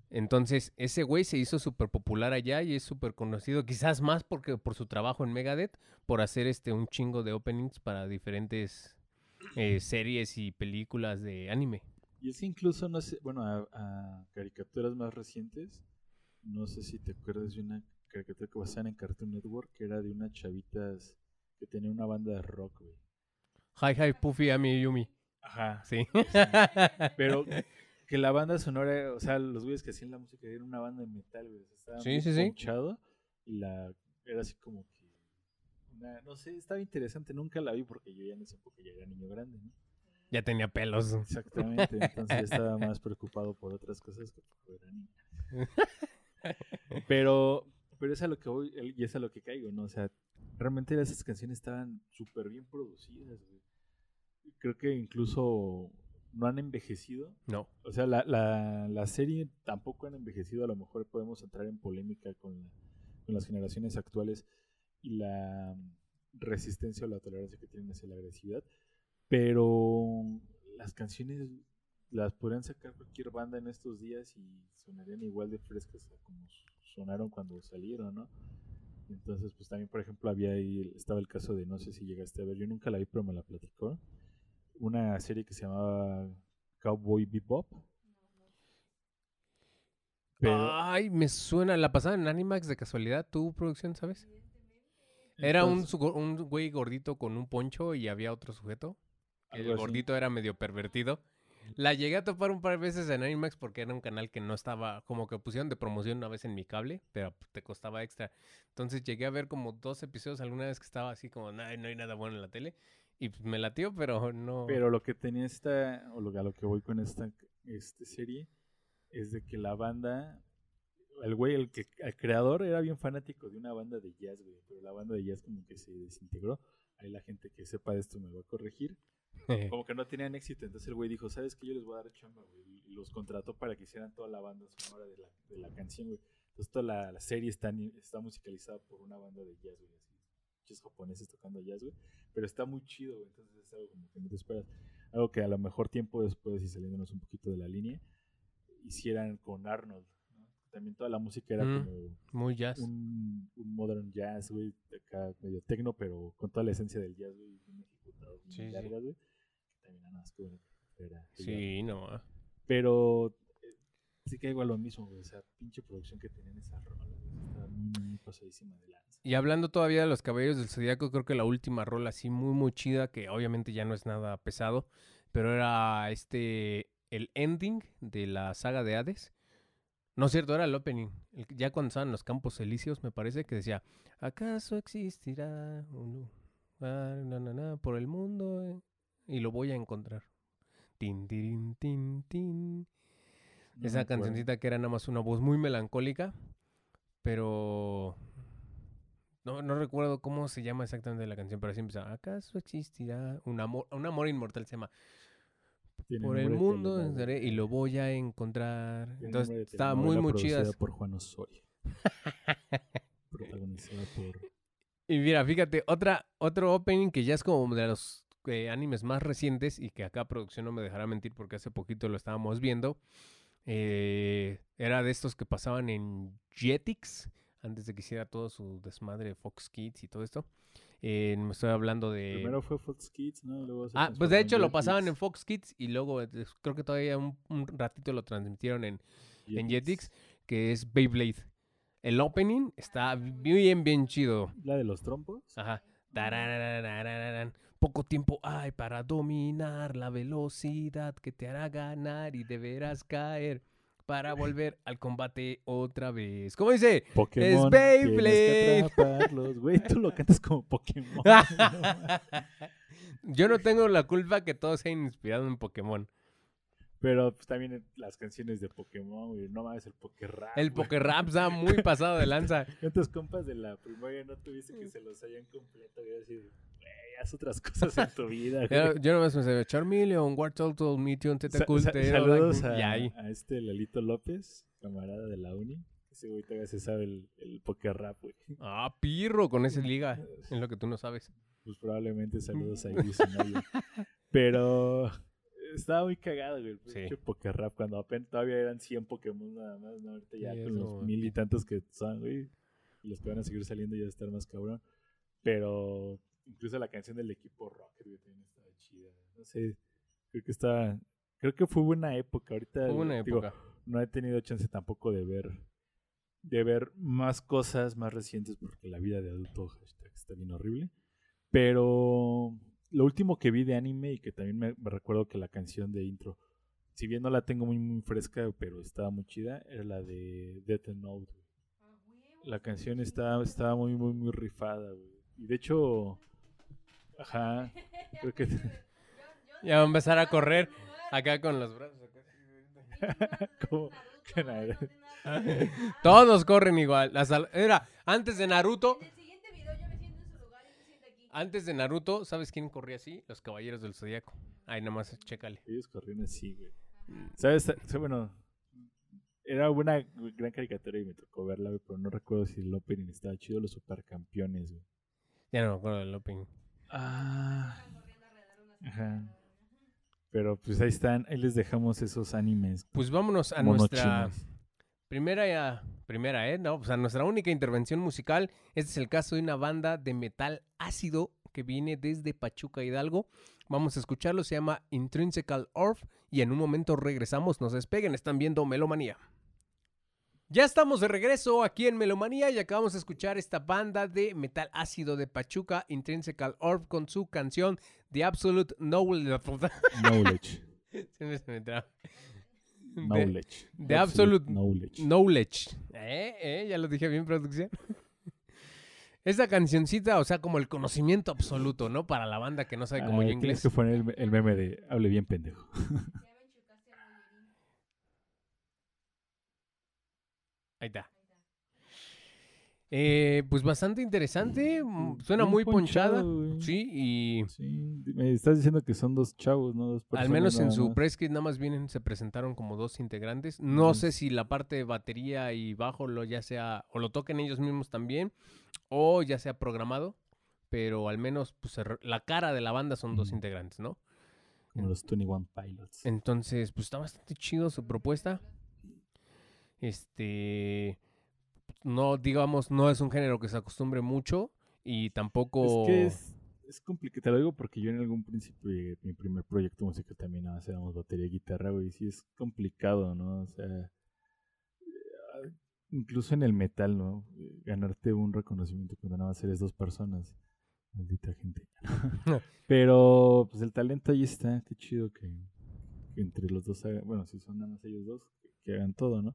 Entonces, ese güey se hizo súper popular allá y es súper conocido, quizás más porque por su trabajo en Megadeth, por hacer este un chingo de openings para diferentes eh, series y películas de anime.
Y es que incluso, no sé, bueno, a, a caricaturas más recientes, no sé si te acuerdas de una caricatura que basada en Cartoon Network, que era de unas chavitas que tenía una banda de rock, güey.
Hi Hi Puffy Ami Yumi.
Ajá.
Sí. *laughs*
Pero que la banda sonora, o sea, los güeyes que hacían la música eran una banda de metal, güey. o sea, estaba
Sí,
muy
sí,
y la era así como que una, no sé, estaba interesante, nunca la vi porque yo ya en esa época ya era niño grande, ¿no?
ya tenía pelos.
Exactamente, entonces ya estaba más preocupado por otras cosas que por era niño. Pero, pero es a lo que voy y es a lo que caigo, ¿no? O sea, realmente esas canciones estaban súper bien producidas, güey. Creo que incluso no han envejecido.
No.
O sea, la, la, la serie tampoco han envejecido. A lo mejor podemos entrar en polémica con, la- con las generaciones actuales y la resistencia o la tolerancia que tienen hacia la agresividad. Pero las canciones las podrían sacar cualquier banda en estos días y sonarían igual de frescas como sonaron cuando salieron, ¿no? Entonces, pues también, por ejemplo, había ahí, estaba el caso de, no sé si llegaste a ver, yo nunca la vi, pero me la platicó, una serie que se llamaba Cowboy Bebop. Pero,
Ay, me suena. La pasada en Animax de casualidad, tu producción, ¿sabes? Era un,
entonces,
un güey gordito con un poncho y había otro sujeto. El
así.
gordito era medio pervertido. La llegué a topar un par de veces en Animax porque era un canal que no estaba, como que pusieron de promoción una vez en mi cable, pero te costaba extra. Entonces llegué a ver como dos episodios alguna vez que estaba así como, "Ay, no hay nada bueno en la tele. Y pues, me latió, pero no.
Pero lo que tenía esta, o lo, a lo que voy con esta este serie, es de que la banda, el güey, el, que, el creador era bien fanático de una banda de jazz, güey, pero la banda de jazz como que se desintegró. Ahí la gente que sepa de esto me va a corregir. *laughs* Como que no tenían éxito, entonces el güey dijo, ¿sabes qué? Yo les voy a dar chamba, güey. Y los contrató para que hicieran toda la banda sonora de la, de la canción, güey. Entonces toda la, la serie está, está musicalizada por una banda de jazz, güey. Así, muchos japoneses tocando jazz, güey. Pero está muy chido, güey. Entonces es algo como que no te esperas. Algo que a lo mejor tiempo después, y saliéndonos un poquito de la línea, hicieran con Arnold. ¿no? También toda la música era
Mm.
como
Muy jazz.
un, un modern jazz, güey, acá medio tecno, pero con toda la esencia del jazz, güey, bien ejecutado,
Sí, sí.
largas, güey. Que también nada más bueno, era-
Sí, no. ah.
Pero eh, sí que igual lo mismo, güey, o sea, pinche producción que tenían esa rola, güey, está muy, muy pasadísima de lanza.
Y hablando todavía de los Caballeros del Zodíaco, creo que la última rola así muy muy chida, que obviamente ya no es nada pesado, pero era este el ending de la saga de Hades. No es cierto, era el opening. el ya cuando estaban los Campos Elíseos, me parece que decía, ¿acaso existirá un lugar na, na, na, por el mundo? eh? Y lo voy a encontrar. Tin, tirin, tin, tin.
No
Esa cancioncita que era nada más una voz muy melancólica, pero no, no recuerdo cómo se llama exactamente la canción, pero así empieza. ¿Acaso existirá un amor, un amor inmortal se llama?
Tiene
Por el mundo y lo voy a encontrar.
Tiene
Entonces estaba muy muy chidas.
por Juan Osorio. *laughs* Protagonizada por
Y mira, fíjate, otra, otro opening que ya es como de los eh, animes más recientes y que acá producción no me dejará mentir porque hace poquito lo estábamos viendo. Eh, era de estos que pasaban en Jetix antes de que hiciera todo su desmadre de Fox Kids y todo esto. Eh, me estoy hablando de...
Primero fue Fox Kids, ¿no? Luego se
Ah, pues de hecho lo
Jetix.
pasaban en Fox Kids y luego eh, creo que todavía un, un ratito lo transmitieron en, en Jetix, que es Beyblade. El opening está bien, bien chido.
La de los trompos.
Ajá. Poco tiempo hay para dominar la velocidad que te hará ganar y deberás caer para volver al combate otra vez. ¿Cómo dice?
Pokémon.
Beyblade.
Que atraparlos. Güey, tú lo cantas como Pokémon. *laughs*
Yo no tengo la culpa que todos se hayan inspirado en Pokémon.
Pero pues, también las canciones de Pokémon, güey. No mames, el Pokérap.
El. Pokérap *laughs* está muy pasado de lanza. *laughs*
¿Cuántos compas de la primaria no tuviste que se los hayan completo? Güey, así, güey, haz otras cosas en tu vida, *laughs*
Yo,
güey.
yo nomás me sé Charmeleon, Wartortle, Meteon,
sa- saludos a,
ahí.
a este Lalito López, camarada de la uni. Ese güey todavía se sabe el, el Pokérap, güey.
Ah, pirro con ese liga. Es lo que tú no sabes.
Pues probablemente saludos a y Nadia. Pero estaba muy cagado, güey. El
Sí.
pinche Pokérap cuando apenas todavía eran 100 Pokémon nada más, ¿no? Ahorita ya con los mil y tantos que son, güey. Y los que van a seguir saliendo ya estar más cabrón. Pero incluso la canción del equipo Rocket, güey, también estaba chida. No sé, creo que está... Creo que fue buena época. Ahorita,
Fue una
digo,
época.
no he tenido chance tampoco de ver de ver más cosas más recientes porque la vida de adulto hashtag, está bien horrible. Pero lo último que vi de anime y que también me, me recuerdo que la canción de intro, si bien no la tengo muy muy fresca, pero estaba muy chida, era la de Death Note. La canción estaba, estaba muy muy muy rifada, güey. Y de hecho, ajá, creo que *laughs*
Ya va a empezar a correr acá con los brazos. acá. *laughs*
como. *laughs*
Todos corren igual. Era antes de Naruto.
En el siguiente video yo me siento en su lugar y se siente aquí.
Antes de Naruto, ¿sabes quién corría así? Los caballeros del zodiaco. Ahí nomás, chécale.
Ellos corrían así, güey. ¿Sabes? O sea, bueno, era una gran caricatura y me tocó verla, güey, pero no recuerdo si el opening estaba chido los supercampeones, güey.
Ya no me acuerdo del opening.
Ah. Ajá. Pero pues ahí están, ahí les dejamos esos animes.
Pues vámonos a nuestra. Primera, ya- primera, ¿eh? No, pues a nuestra única intervención musical. Este es el caso de una banda de metal ácido que viene desde Pachuca Hidalgo. Vamos a escucharlo, se llama Intrinsical Orf y en un momento regresamos, no se despeguen, están viendo Melomanía. Ya estamos de regreso aquí en Melomanía y acabamos de escuchar esta banda de metal ácido de Pachuca, Intrinsical Orb, con su canción The Absolute Knowledge.
Knowledge. *laughs*
Se me- traba. De-
Knowledge.
de absolute
knowledge.
Knowledge. ¿Eh? ¿Eh? Ya lo dije bien, producción. *laughs* Esa cancioncita, o sea, como el conocimiento absoluto, ¿no? Para la banda que no sabe como
Ah,
yo
tienes
inglés.
que poner el, el meme de hable bien pendejo. *laughs*
Ahí está. Eh, pues bastante interesante. mm, Suena
Bien
muy ponchada.
ponchado.
Sí, y
Sí, me estás diciendo que son dos chavos, ¿no? Dos
al
personas
menos en su press kit nada más vienen, se presentaron como dos integrantes. No sé si la parte de batería y bajo lo ya sea, o lo toquen ellos mismos también, o ya sea programado, pero al menos pues, la cara de la banda son dos integrantes, ¿no?
Como los 21 Pilots.
Entonces, pues está bastante chido su propuesta. Este, no, digamos, no es un género que se acostumbre mucho y tampoco...
Es que es, es complicado, te lo digo porque yo en algún principio, llegué- mi primer proyecto musical también éramos batería y guitarra, güey, sí es complicado, ¿no? O sea, eh, incluso en el metal, ¿no? Eh, Ganarte un reconocimiento cuando nada más eres dos personas. Maldita gente. *laughs* Pero, pues el talento ahí está, qué chido que, que entre los dos hagan, bueno, si son nada más ellos dos, que, que hagan todo, ¿no?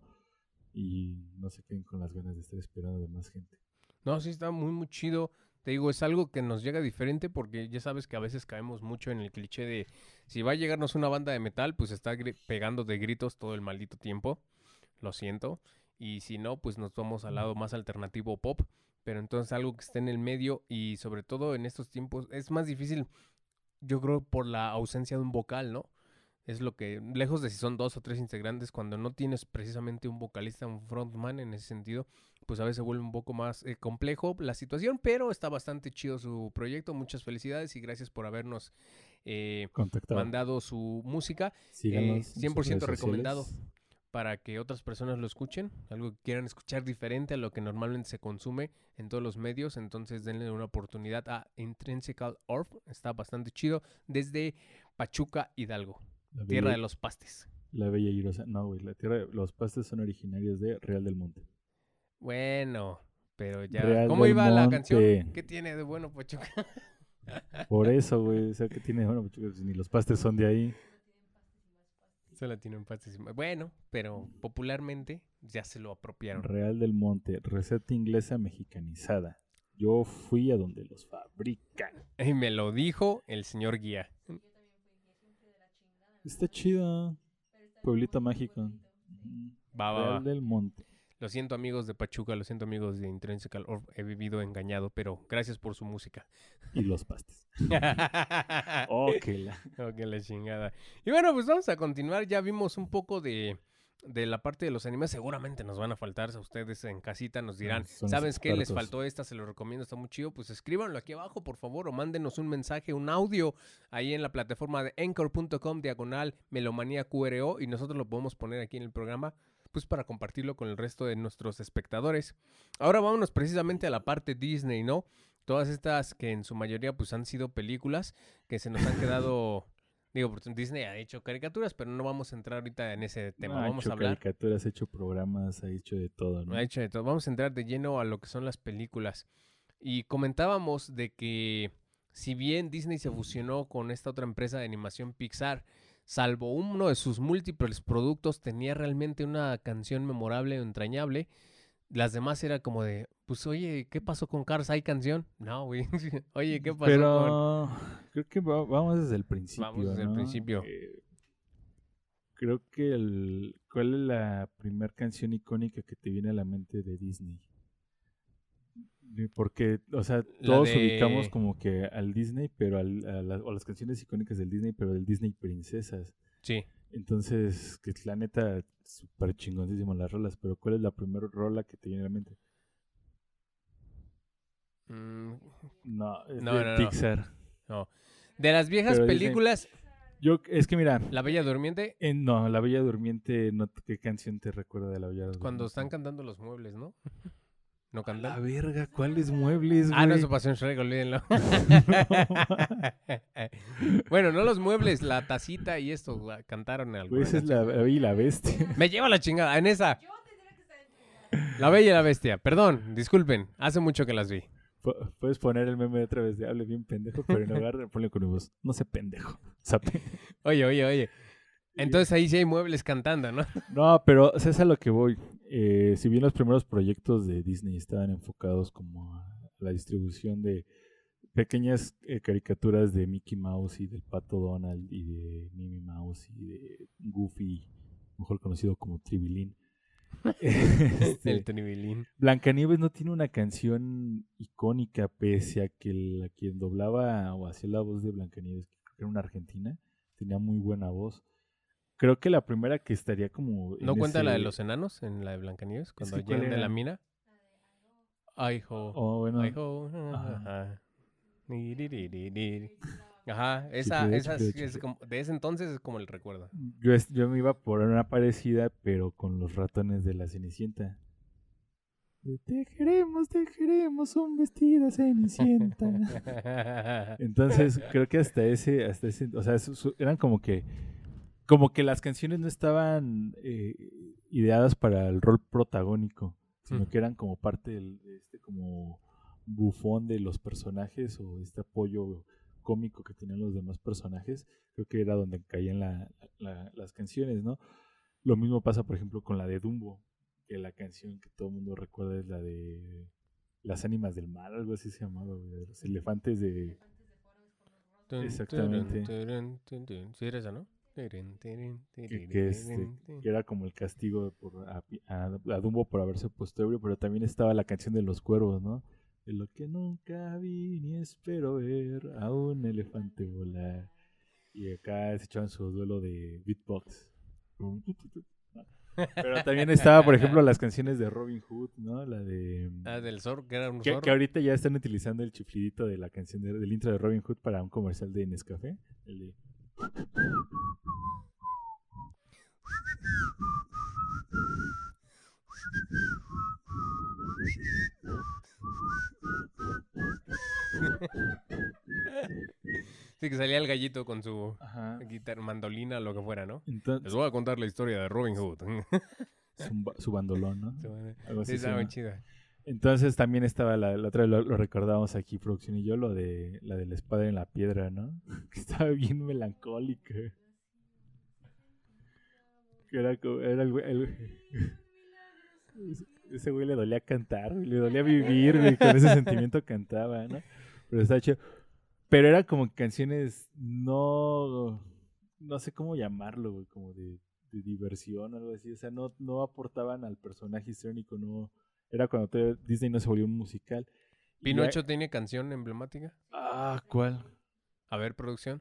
Y no se queden con las ganas de estar esperando de más gente.
No, sí está muy, muy chido. Te digo, es algo que nos llega diferente porque ya sabes que a veces caemos mucho en el cliché de si va a llegarnos una banda de metal, pues está pegando de gritos todo el maldito tiempo. Lo siento. Y si no, pues nos vamos al lado más alternativo pop. Pero entonces algo que esté en el medio y sobre todo en estos tiempos es más difícil, yo creo, por la ausencia de un vocal, ¿no? Es lo que, lejos de si son dos o tres integrantes, cuando no tienes precisamente un vocalista, un frontman en ese sentido, pues a veces vuelve un poco más eh, complejo la situación, pero está bastante chido su proyecto. Muchas felicidades y gracias por habernos eh, mandado su música.
Síganos
eh,
en sus
100%
redes
recomendado. para que otras personas lo escuchen, algo que quieran escuchar diferente a lo que normalmente se consume en todos los medios, entonces denle una oportunidad a Intrinsical Orb, está bastante chido, desde Pachuca, Hidalgo,
La
tierra
bella-
de los pastes.
La Bella Irosa. No, güey, la tierra de- los pastes son originarios de Real del Monte.
Bueno, pero ya,
Real
¿cómo iba la canción? ¿Qué tiene de bueno Pachuca? *laughs*
Por eso, güey, o sea, que tiene, bueno, pues, ni los pastes son de ahí.
Solo tiene un pastes. Bueno, pero popularmente ya se lo apropiaron.
Real del Monte, receta inglesa mexicanizada. Yo fui a donde los fabrican.
Y me lo dijo el señor guía.
Está chido. Pueblito mágico.
Va, va,
del Monte.
Lo siento amigos de Pachuca, lo siento amigos de Intrinsical Orb, he vivido engañado, pero gracias por su música.
Y los pastes. *laughs* Oh, que la.
Oh, que la chingada. Y bueno, pues vamos a continuar. Ya vimos un poco de, de la parte de los animes. Seguramente nos van a faltar. A ustedes en casita nos dirán,
Ah, son
¿sabes qué? Les faltó esta, se lo recomiendo, está muy chido. Pues escríbanlo aquí abajo, por favor, o mándenos un mensaje, un audio ahí en la plataforma de anchor.com diagonal melomanía QRO y nosotros lo podemos poner aquí en el programa pues para compartirlo con el resto de nuestros espectadores. Ahora vámonos precisamente a la parte Disney, ¿no? Todas estas que en su mayoría pues han sido películas que se nos han quedado, digo, porque Disney ha hecho caricaturas, pero no vamos a entrar ahorita en ese tema.
No, ha
vamos
hecho
a hablar
caricaturas, ha hecho programas, ha hecho de todo, ¿no?
ha hecho de todo. Vamos a entrar de lleno a lo que son las películas. Y comentábamos de que si bien Disney se fusionó con esta otra empresa de animación Pixar, salvo uno de sus múltiples productos tenía realmente una canción memorable o entrañable, las demás era como de, pues oye, ¿qué pasó con Cars? ¿Hay canción? No, güey. *laughs* oye, ¿qué pasó con...?
Pero creo que va- vamos desde el principio.
Vamos desde el principio.
Eh, creo que el. ¿Cuál es la primera canción icónica que te viene a la mente de Disney? Porque, o sea, todos
de-
ubicamos como que al Disney, pero al, a la- o las canciones icónicas del Disney, pero del Disney Princesas.
Sí.
Entonces, que la neta, súper chingoncísimo las rolas, pero ¿cuál es la primera rola que te viene a la mente?
Mm,
No, es
No,
de
no, no.
Pixar.
no. De las viejas
Pero
películas,
Yo, es que mira,
La Bella Durmiente,
En- no, La Bella Durmiente, no, ¿qué canción te recuerda de La Bella Durmiente?
cuando están cantando los muebles, ¿no? *laughs* ¿No
La
cantan?
verga, ¿cuáles muebles,
Ah, no,
güey?
eso pasó en Shrek, olvídenlo. *laughs* *laughs* bueno, no los muebles, la tacita y esto, gua- cantaron algo.
Güey, esa es la, la Bella y la Bestia.
Me lleva la chingada, en esa. La Bella y la Bestia, perdón, disculpen, hace mucho que las vi.
Pu- Puedes poner el meme otra vez de hable bien pendejo, pero en lugar de ponle con mi voz. No sé pendejo.
Oye, oye, oye. Entonces ahí sí hay muebles cantando, ¿no? *laughs*
No, pero es a lo que voy. Eh, si bien los primeros proyectos de Disney estaban enfocados como a la distribución de pequeñas eh, caricaturas de Mickey Mouse y del Pato Donald y de Minnie Mouse y de Goofy, mejor conocido como Tribilín. *laughs* Este,
El Tenibilín.
Blancanieves no tiene una canción icónica, pese a que la quien doblaba o hacía la voz de Blancanieves, que creo que era una argentina, tenía muy buena voz. Creo que la primera que estaría como.
¿No cuenta la de los enanos en la de Blancanieves? Cuando
que, ¿cuál
llegan de la mina. Ay, ho.
Oh, bueno.
Ay, ho.
Ajá.
Ajá. Ajá, esa, esa es como- de ese entonces es como el recuerdo.
Yo, es- yo me iba por una parecida, pero con los ratones de la Cenicienta. De, Te queremos, te queremos, un vestido Cenicienta. *laughs* Entonces, creo que hasta ese, hasta ese, o sea, eran como que, como que las canciones no estaban eh, ideadas para el rol protagónico, sino
Mm.
que eran como parte del, de este como bufón de los personajes o este apoyo cómico que tenían los demás personajes, creo que era donde caían la- la- las canciones, ¿no? Lo mismo pasa, por ejemplo, con la de Dumbo, que la canción que todo el mundo recuerda es la de Las ánimas del mar, algo así se llamaba, los elefantes de... Exactamente.
Sí, era esa, ¿no?
Que, que, este, que era como el castigo por, a, a- a Dumbo por haberse puesto ebrio, pero también estaba la canción de los cuervos, ¿no? De lo que nunca vi ni espero ver a un elefante volar. Y acá se echaban su duelo de beatbox. Pero también estaba, por ejemplo, las canciones de Robin Hood, ¿no? La de...
Ah, del zorro, que era un
Que,
zorro.
que ahorita ya están utilizando el chiflidito de la canción de- del intro de Robin Hood para un comercial de Nescafé. El de... *laughs*
Sí, que salía el gallito con su
Ajá.
guitarra, mandolina, lo que fuera, ¿no? Les voy a contar la historia de Robin Hood. *laughs*
su, ba- su bandolón, ¿no? *laughs* Algo así
Sí,
se
estaba muy
llama.
chida.
Entonces también estaba la, la otra vez lo, lo recordábamos aquí, producción y yo, lo de la de la espada en la piedra, ¿no? Que estaba bien melancólica. Que era como, era el, güey- el- ese- güey le dolía cantar, le dolía vivir, güey, con ese sentimiento cantaba, ¿no? Pero estaba chido. Pero era como canciones no, no sé cómo llamarlo, güey, como de, de diversión o algo así. O sea, no, no aportaban al personaje histórico, no. Era cuando todavía Disney no se volvió un musical.
¿Pinocho
ya-
tiene canción emblemática?
Ah, ¿cuál?
A ver, producción.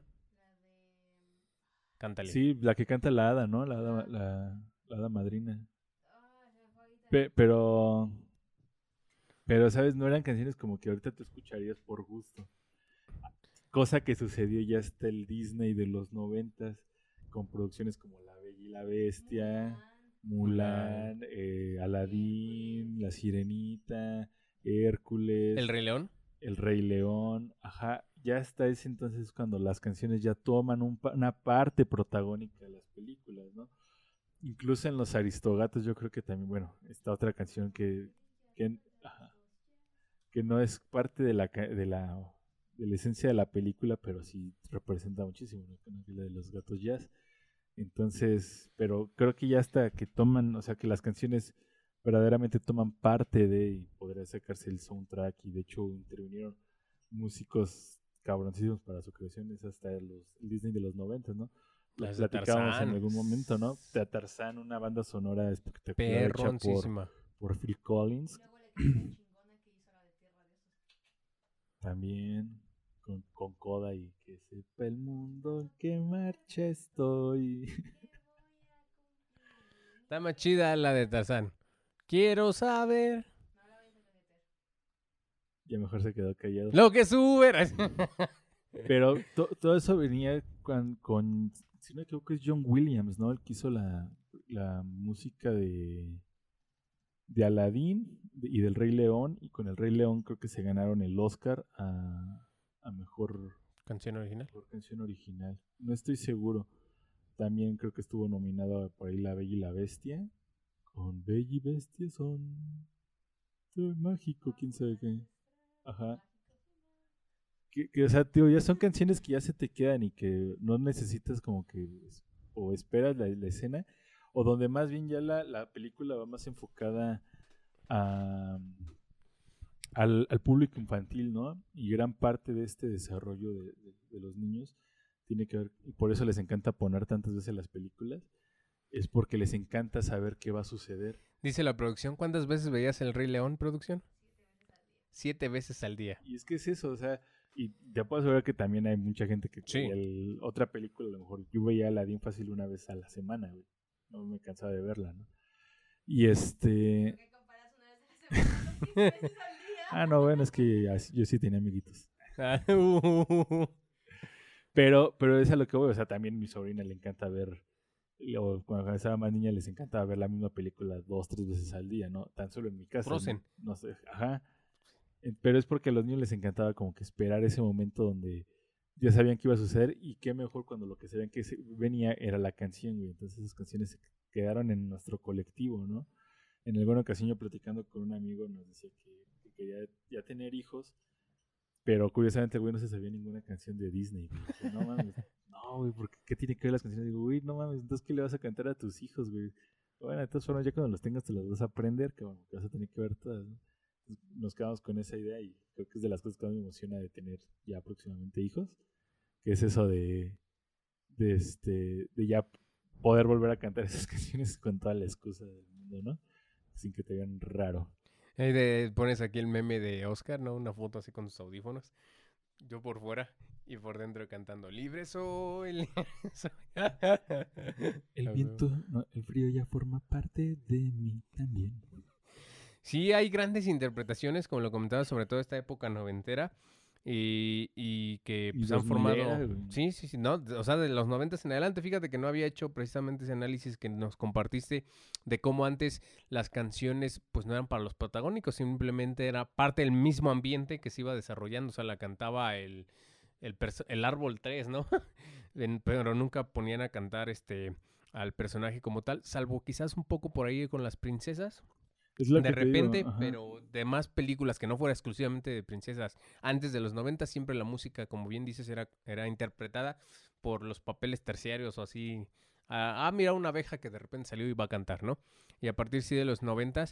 Cántale.
Sí, la que canta la hada, ¿no? La hada, la, la hada madrina. Pe- pero, pero, ¿sabes? No eran canciones como que ahorita te escucharías por gusto. Cosa que sucedió ya hasta el Disney de los noventas, con producciones como La Bella y la Bestia, Mulan, eh, Aladdin, La Sirenita, Hércules.
¿El Rey León?
El Rey León, ajá, ya hasta ese entonces cuando las canciones ya toman un pa- una parte protagónica de las películas, ¿no? Incluso en los Aristogatos yo creo que también, bueno, esta otra canción que, que no es parte de la, ca- de la de la esencia de la película, pero sí representa muchísimo, ¿no? La de los gatos jazz. Entonces, pero creo que ya hasta que toman, o sea, que las canciones verdaderamente toman parte de y podría sacarse el soundtrack y de hecho intervinieron músicos cabroncísimos para su creación, es hasta los, el Disney de los 90, ¿no?
Las
platicábamos en algún momento, ¿no? De Tarzán, una banda sonora espectacular hecha por, por Phil Collins,
Luego le quedó una chingona que hizo la de Tierra de Osos.
También con, con Coda y que sepa el mundo en que marcha estoy. *laughs*
Está más chida la de Tarzán. Quiero saber
ya mejor se quedó callado.
lo que sube. *laughs*
Pero to- todo eso venía con, con, si no me equivoco, es John Williams, ¿no? El que hizo la, la música de, de Aladdin y del Rey León. Y con el Rey León creo que se ganaron el Oscar a, a mejor,
Canción original.
mejor canción original. No estoy seguro. También creo que estuvo nominado por ahí La Bella y la Bestia. Con Bella y Bestia son... Soy mágico, quién sabe qué. Ajá. Que, que, o sea, tío, ya son canciones que ya se te quedan y que no necesitas como que o esperas la, la escena o donde más bien ya la, la película va más enfocada a, al, al público infantil, ¿no? Y gran parte de este desarrollo de, de- de los niños tiene que ver, y por eso les encanta poner tantas veces las películas, es porque les encanta saber qué va a suceder.
Dice la producción, ¿cuántas veces veías el Rey León, producción? Siete veces al día.
Y es que es eso, o sea, y te puedo asegurar que también hay mucha gente que
Sí.
el- otra película, a lo mejor yo veía Aladdin fácil una vez a la semana, güey. No me cansaba de verla, ¿no? Y este... *laughs* Ah, no, bueno, es que yo sí tenía amiguitos. *laughs* Pero, pero es a lo que voy, o sea, también a mi sobrina le encanta ver, o cuando estaba más niña les encantaba ver la misma película dos, tres veces al día, ¿no? Tan solo en mi casa. ¿no?
Frozen.
No, sé, ajá. Pero es porque a los niños les encantaba como que esperar ese momento donde ya sabían qué iba a suceder y qué mejor cuando lo que sabían que venía era la canción, güey. Entonces esas canciones se quedaron en nuestro colectivo, ¿no? En alguna ocasión yo platicando con un amigo nos decía que, que quería ya tener hijos, pero curiosamente güey no se sabía ninguna canción de Disney. güey. Dije, no mames, no, güey, ¿por qué, qué tiene que ver las canciones? Digo, güey, no mames, entonces ¿qué le vas a cantar a tus hijos, güey? Bueno, de todas formas, ya cuando los tengas te las vas a aprender, que vas a tener que ver todas, ¿no? Nos quedamos con esa idea y creo que es de las cosas que más me emociona de tener ya próximamente hijos, que es eso de, de este, de ya poder volver a cantar esas *laughs* canciones con toda la excusa del mundo, ¿no? Sin que te vean raro.
De- pones aquí el meme de Oscar, ¿no? Una foto así con sus audífonos. Yo por fuera y por dentro cantando libre soy. *laughs* libre soy".
El viento, no, el frío ya forma parte de mí también.
Sí, hay grandes interpretaciones, como lo comentaba, sobre todo esta época noventera. Y, y que
Y
pues, han
2000
formado. Sí, sí, sí. No, o sea, de los noventas en adelante. Fíjate que no había hecho precisamente ese análisis que nos compartiste de cómo antes las canciones, pues no eran para los protagónicos, simplemente era parte del mismo ambiente que se iba desarrollando. O sea, la cantaba el, el, el árbol 3, ¿no? *laughs* Pero nunca ponían a cantar este al personaje como tal, salvo quizás un poco por ahí con las princesas,
Es lo
de
que te digo,
repente, pero de más películas que no fuera exclusivamente de princesas. Antes de los 90 siempre la música, como bien dices, era, era interpretada por los papeles terciarios o así. Ah, ah, mira una abeja que de repente salió y va a cantar, ¿no? Y a partir sí de los 90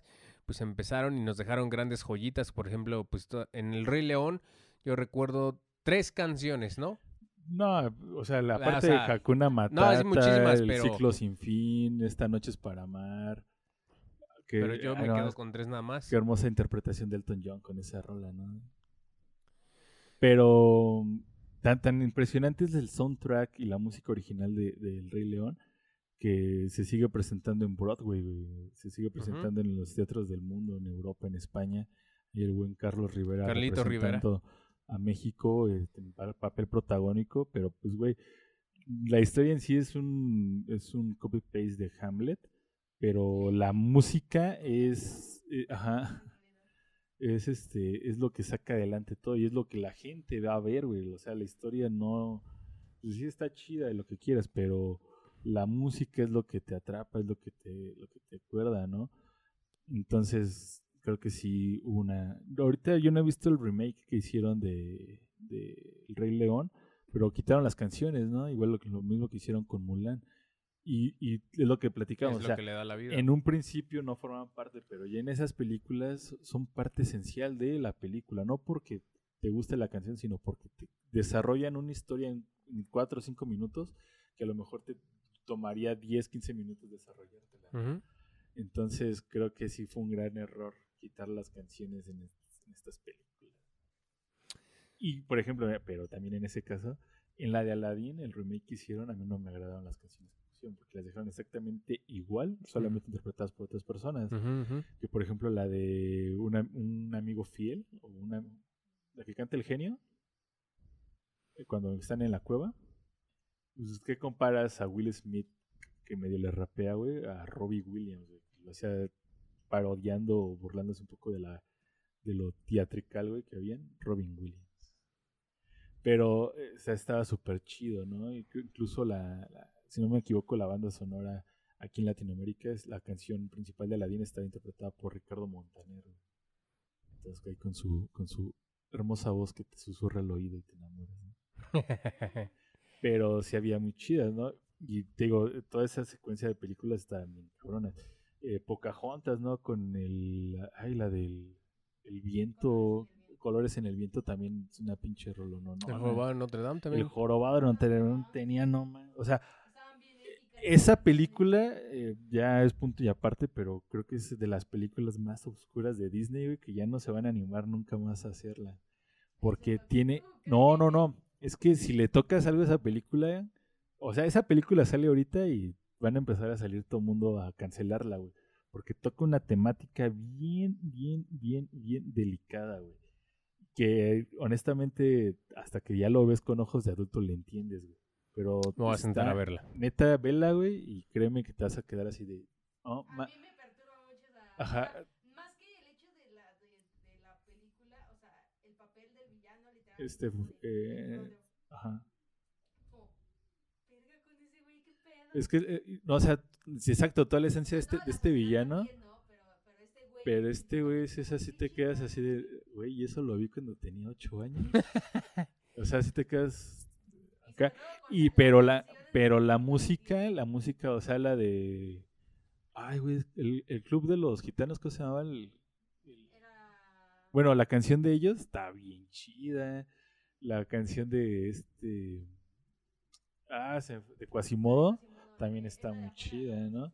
pues empezaron y nos dejaron grandes joyitas. Por ejemplo, pues en El Rey León yo recuerdo tres canciones, ¿no?
No, o sea, la
o
parte
sea,
de Hakuna Matata,
muchísimas,
el
pero-
ciclo sin fin, esta noche es para amar.
Pero yo me quedo con tres nada más.
Qué hermosa interpretación de Elton John con esa rola, ¿no? Pero tan, tan impresionante es el soundtrack y la música original de, de El Rey León que se sigue presentando en Broadway, güey. se sigue presentando en los teatros del mundo, en Europa, en España. Y el buen Carlos Rivera
Carlito Rivera.
a México eh, en pa- papel protagónico, pero pues, güey, la historia en sí es un, es un copy-paste de Hamlet, pero la música es, eh, ajá, es este, es lo que saca adelante todo y es lo que la gente va a ver, güey. O sea, la historia no, pues sí está chida y lo que quieras, pero la música es lo que te atrapa, es lo que te, lo que te acuerda, ¿no? Entonces, creo que sí una. Ahorita yo no he visto el remake que hicieron de, El Rey León, pero quitaron las canciones, ¿no? Igual lo, lo mismo que hicieron con Mulan. Y, y es lo que
Es
platicamos.
lo
o sea,
que le da la vida.
en un principio no formaban parte, pero ya en esas películas son parte esencial de la película, no porque te guste la canción, sino porque te desarrollan una historia en, en cuatro o cinco minutos que a lo mejor te tomaría 10, 15 minutos desarrollártela. Entonces creo que sí fue un gran error quitar las canciones en, en estas películas. Y por ejemplo, eh, pero también en ese caso, en la de Aladdin, el remake que hicieron, a mí no me agradaron las canciones porque las dejaron exactamente igual, solamente interpretadas por otras personas.
Ujú, ujú.
Que por ejemplo la de una- un amigo fiel, o una, la que canta el genio, eh, cuando están en la cueva. Pues, ¿Qué comparas a Will Smith, que medio le rapea, güey, a Robbie Williams, güey, que lo hacía parodiando o burlándose un poco de la de lo teatrical, güey, que habían? Robin Williams. Pero, eh, o sea, estaba súper chido, ¿no? Incluso la, la- si no me equivoco, la banda sonora aquí en Latinoamérica es la canción principal de Aladdin estaba interpretada por Ricardo Montaner. güey. Entonces ahí con su, con su hermosa voz que te susurra al oído y te enamoras, ¿no? *laughs* Pero sí había muy chidas, ¿no? Y te digo, toda esa secuencia de películas estaban bien cabronas. Eh, Pocahontas, ¿no? Con el, ay, la del el viento, colores en el viento también es una pinche rolón, ¿no?
El jorobado de Notre Dame
El
también.
jorobado de Notre Dame tenía no O sea. Esa película eh, ya es punto y aparte, pero creo que es de las películas más oscuras de Disney, güey, que ya no se van a animar nunca más a hacerla. Porque tiene... No, no, no. Es que si le tocas algo a esa película, o sea, esa película sale ahorita y van a empezar a salir todo el mundo a cancelarla, güey. Porque toca una temática bien, bien, bien, bien delicada, güey. Que honestamente, hasta que ya lo ves con ojos de adulto, le entiendes, güey. Pero
Me voy a sentar a verla.
Neta, vela, güey, y créeme que te vas a quedar así de... oh,
A mí me perturba mucho la...
Ajá.
más que el hecho de la, de, de la película, o sea, el papel del villano literalmente.
Este, eh, Ajá.
como, "Verga con ese güey, qué pedo".
Es que, eh, no, o sea, sí, exacto, toda la esencia de este,
No,
de este villano.
Pero, este güey.
Pero este güey, si es así, te quedas así de, güey, y eso lo vi cuando tenía ocho años. *laughs* o sea, si te quedas Y pero la, pero la música, la música, o sea, la de, ay, güey, el, el club de los gitanos, ¿cómo se llamaba? El- bueno, la canción de ellos está bien chida. La canción de este, ah, de Quasimodo también está muy chida, ¿no?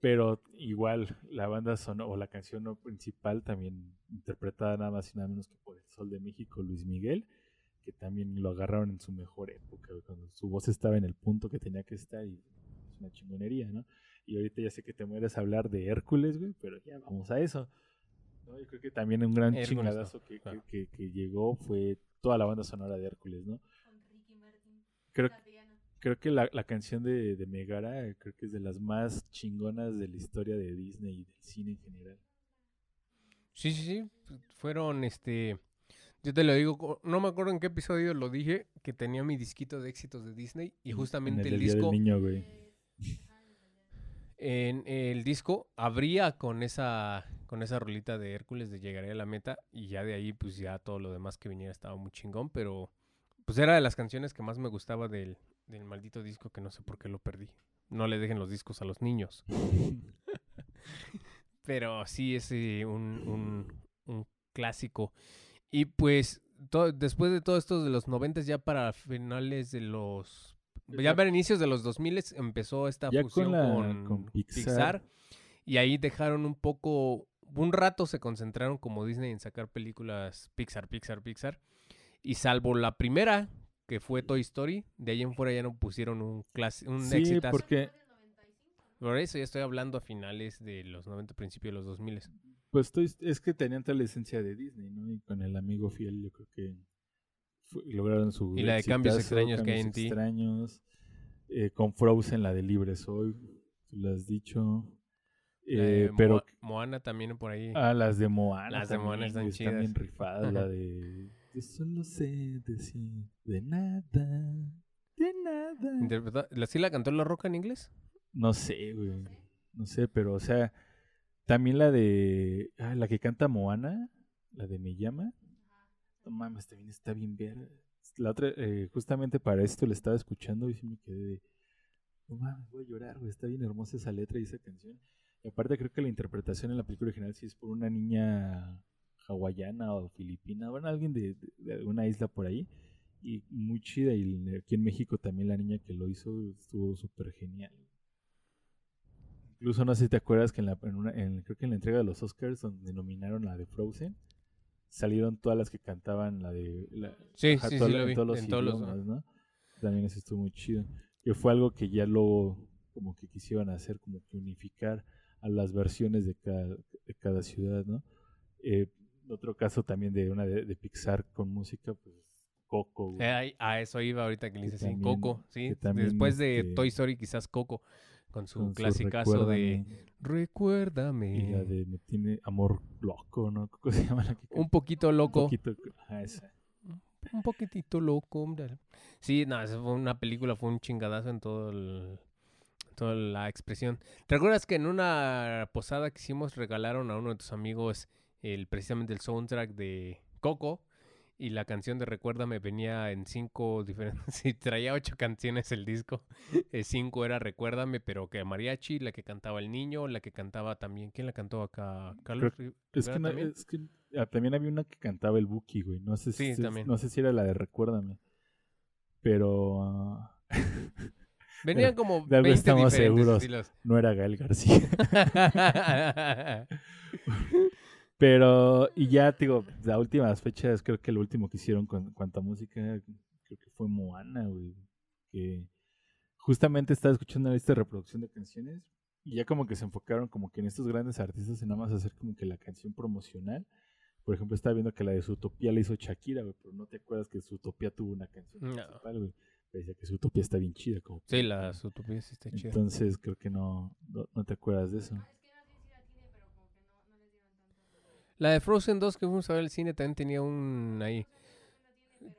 Pero igual la banda sonora o la canción principal también interpretada nada más y nada menos que por el Sol de México, Luis Miguel. Que también lo agarraron en su mejor época, cuando su voz estaba en el punto que tenía que estar y es una chingonería, ¿no? Y ahorita ya sé que te mueres a hablar de Hércules, güey, pero ya vamos a eso. ¿no? Yo creo que también un gran
Hércules,
chingadazo
no,
que, que-
claro.
que- que llegó fue toda la banda sonora de Hércules, ¿no?
Con Ricky Martin.
Creo, creo que la, la canción de, de Megara creo que es de las más chingonas de la historia de Disney y del cine en general.
Sí, sí, sí. Fueron, este... Yo te lo digo, no me acuerdo en qué episodio lo dije, que tenía mi disquito de éxitos de Disney y
En-
justamente
en
el, disco...
del niño, güey.
En el disco abría con esa con esa rolita de Hércules de Llegaré a la meta y ya de ahí pues ya todo lo demás que viniera estaba muy chingón, pero pues era de las canciones que más me gustaba del, del maldito disco que no sé por qué lo perdí. No le dejen los discos a los niños. *laughs* Pero sí es eh, un, un- un clásico. Y pues después de todo esto de los noventas ya para finales de los... Ya para inicios de los 2000 empezó esta
Ya con
fusión
la-
con,
con
Pixar.
Pixar.
Y ahí dejaron un poco... Un rato se concentraron como Disney en sacar películas Pixar, Pixar, Pixar. Y salvo la primera, que fue Toy Story, de ahí en fuera ya no pusieron un, clase, un
Sí,
exitazo.
porque
Por eso ya estoy hablando a finales de los 90, principios de los 2000.
Pues estoy- es que tenían toda la esencia de Disney, ¿no? Y con el amigo fiel yo creo que fue- lograron su
Y la de Cambios Extraños que hay
Cambios
en ti.
extraños, eh, con Frozen, la de Libre Soy, tú lo has dicho. Eh, pero
Moana también por ahí.
Ah, las de Moana.
Las de Moana están
güey, Están bien
chidas.
rifadas. La de. Yo solo sé decir de nada. De nada.
¿La sí la cantó La Roca en inglés?
No sé, güey. No sé, pero, o sea. También la de. Ah, la que canta Moana. La de Me llama. No mames, también está bien ver. La otra, eh, justamente para esto la estaba escuchando y sí me quedé de. No mames, voy a llorar, güey. Está bien hermosa esa letra y esa canción. Y aparte creo que la interpretación en la película original sí es por una niña hawaiana o filipina, bueno, alguien de, de- isla por ahí. Y muy chida. Y aquí en México también la niña que lo hizo estuvo súper genial. Incluso no sé si te acuerdas que en la, en una- en- creo que en la entrega de los Oscars donde nominaron la de Frozen, salieron todas las que cantaban la de... La,
Sí, sí, sí lo
en todos los
en todos los-
idiomas, ¿no? También eso estuvo muy chido. Que fue algo que ya luego como que quisieron hacer, como que unificar a las versiones de cada, de cada ciudad, ¿no? Eh, otro caso también de una de, de Pixar con música, pues Coco.
Eh, a eso iba ahorita que le
también-
Coco, sí. Después de
este,
Toy Story, quizás Coco. Con su
con su
clasicazo de
Recuérdame. Y la de Me tiene amor loco, ¿no? ¿Cómo se llama la que
Un poquito loco.
Un poquito. Esa.
Un poquitito loco. hombre. Sí, no, esa fue una película, fue un chingadazo en todo el, toda la expresión. ¿Te acuerdas que en una posada que hicimos regalaron a uno de tus amigos el precisamente el soundtrack de Coco? Y la canción de Recuérdame venía en cinco diferentes. *laughs* Sí, traía ocho canciones el disco. *laughs* Eh, cinco era Recuérdame, pero que mariachi, la que cantaba el niño, la que cantaba también. ¿Quién la cantó acá? ¿Carlos Ri-
Es que, no-
también?
es que ah, también había una que cantaba el Buki, güey. No sé si,
Sí,
si- no sé si era la de Recuérdame. Pero ah, *laughs*
Venían como
de algo
20
estamos
diferentes
seguros.
estilos.
no era Gael García. Pero, y ya, te digo, las últimas fechas, creo que lo último que hicieron con cuanta música, creo que fue Moana, güey. Que justamente estaba escuchando una lista de reproducción de canciones y ya como que se enfocaron como que en estos grandes artistas en nada más hacer como que la canción promocional. Por ejemplo, estaba viendo que la de Zootopia la hizo Shakira, güey, pero no te acuerdas que Zootopia tuvo una canción
No.
principal, güey. Decía que Zootopia está bien chida. Como
Sí, la utopía sí está chida.
Entonces creo que no, no, no te acuerdas de eso.
Ah, es que no sé si la tiene, pero como que no, no les dieron tanto.
La de Frozen 2 que fuimos a ver al cine también tenía un ahí.
Que que que.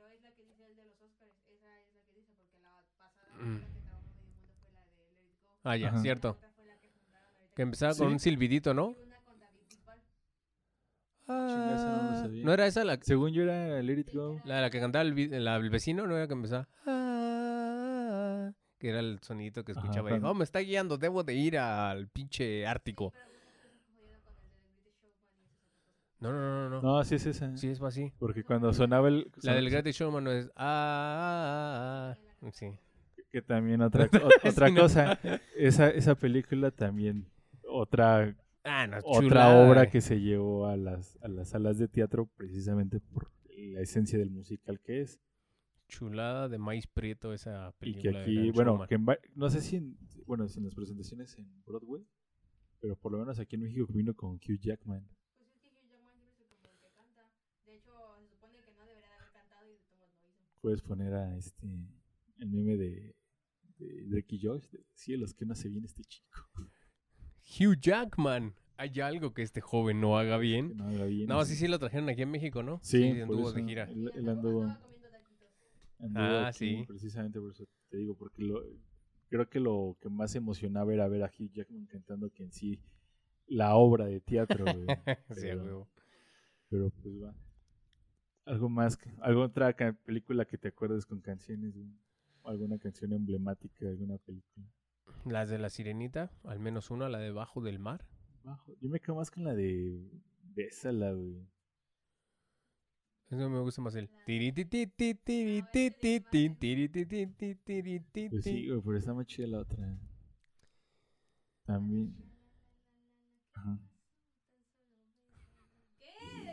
Ah, ya,
Ajá.
cierto.
Que
Que empezaba con
Sí.
un silbidito, ¿no?
Y
no
Ah,
sabía.
¿No era esa la,
Según yo era Let It Go.
la, la que cantaba el, vi- la- el vecino? ¿No era que empezaba? Ah, que era el sonidito que
Ajá,
escuchaba. y,
cuando-
oh, me está guiando, debo de ir al pinche Ártico.
Pero jodido con el de The British Showman y esa es otra cosa.
No, no, no, no.
No, sí es esa.
Sí, es así.
Porque cuando sonaba el...
La del Greatest Showman no es. Ah, ah, ah. Sí.
Que también otra, *laughs* o- otra
Sí, no.
cosa. Esa, esa película también... Otra,
Ah, no,
otra obra
eh.
que se llevó a las, a las salas de teatro precisamente por la esencia del musical que es.
Chulada de maíz prieto esa
Y que
película. de
aquí, bueno, que en no sé si en, bueno, si en las presentaciones en Broadway, pero por lo menos aquí en México vino con Hugh Jackman.
Pues es que Hugh Jackman siempre se como el que canta. De hecho, se supone que no debería de haber cantado y de todos modos lo hizo.
Puedes poner a este el meme de, de Drake y Josh, de cielos, que no hace bien este chico.
Hugh Jackman. ¿Hay algo que este joven no haga bien?
no haga bien.
No,
así.
sí, sí lo trajeron aquí en México, ¿no?
Sí, por
anduvo de gira.
Él, él anduvo, anduvo
Ah,
aquí,
sí.
precisamente por eso te digo, porque lo, creo que lo que más emocionaba era ver a Hugh Jackman cantando que en sí la obra de teatro. güey. *laughs*
Sí,
Pero-
huevo.
Pero pues va. Algo más, que- alguna otra película que te acuerdes con canciones, alguna canción emblemática de alguna película.
Las de la sirenita, al menos una, la de Bajo del Mar.
Bajo. Yo me quedo más con la de Bésala, güey.
Eso me gusta más el.
Pues sí, güey, pero está más chida la otra. También. Ajá.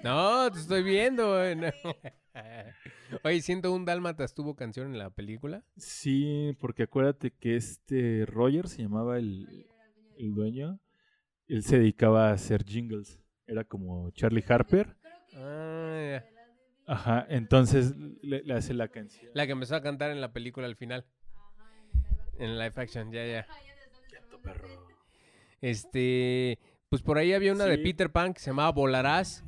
No, te estoy viendo. güey, no. *laughs* Oye, 101 Dálmatas tuvo canción en la película.
Sí, porque acuérdate que este Roger se llamaba el, el dueño. Él se dedicaba a hacer jingles. Era como Charlie Harper.
Ah, ya.
Ajá, entonces le, le hace la canción.
La que empezó a cantar en la película al final. En live action, ya, ya.
perro.
Este. Pues por ahí había una de. Peter Pan que se llamaba Volarás.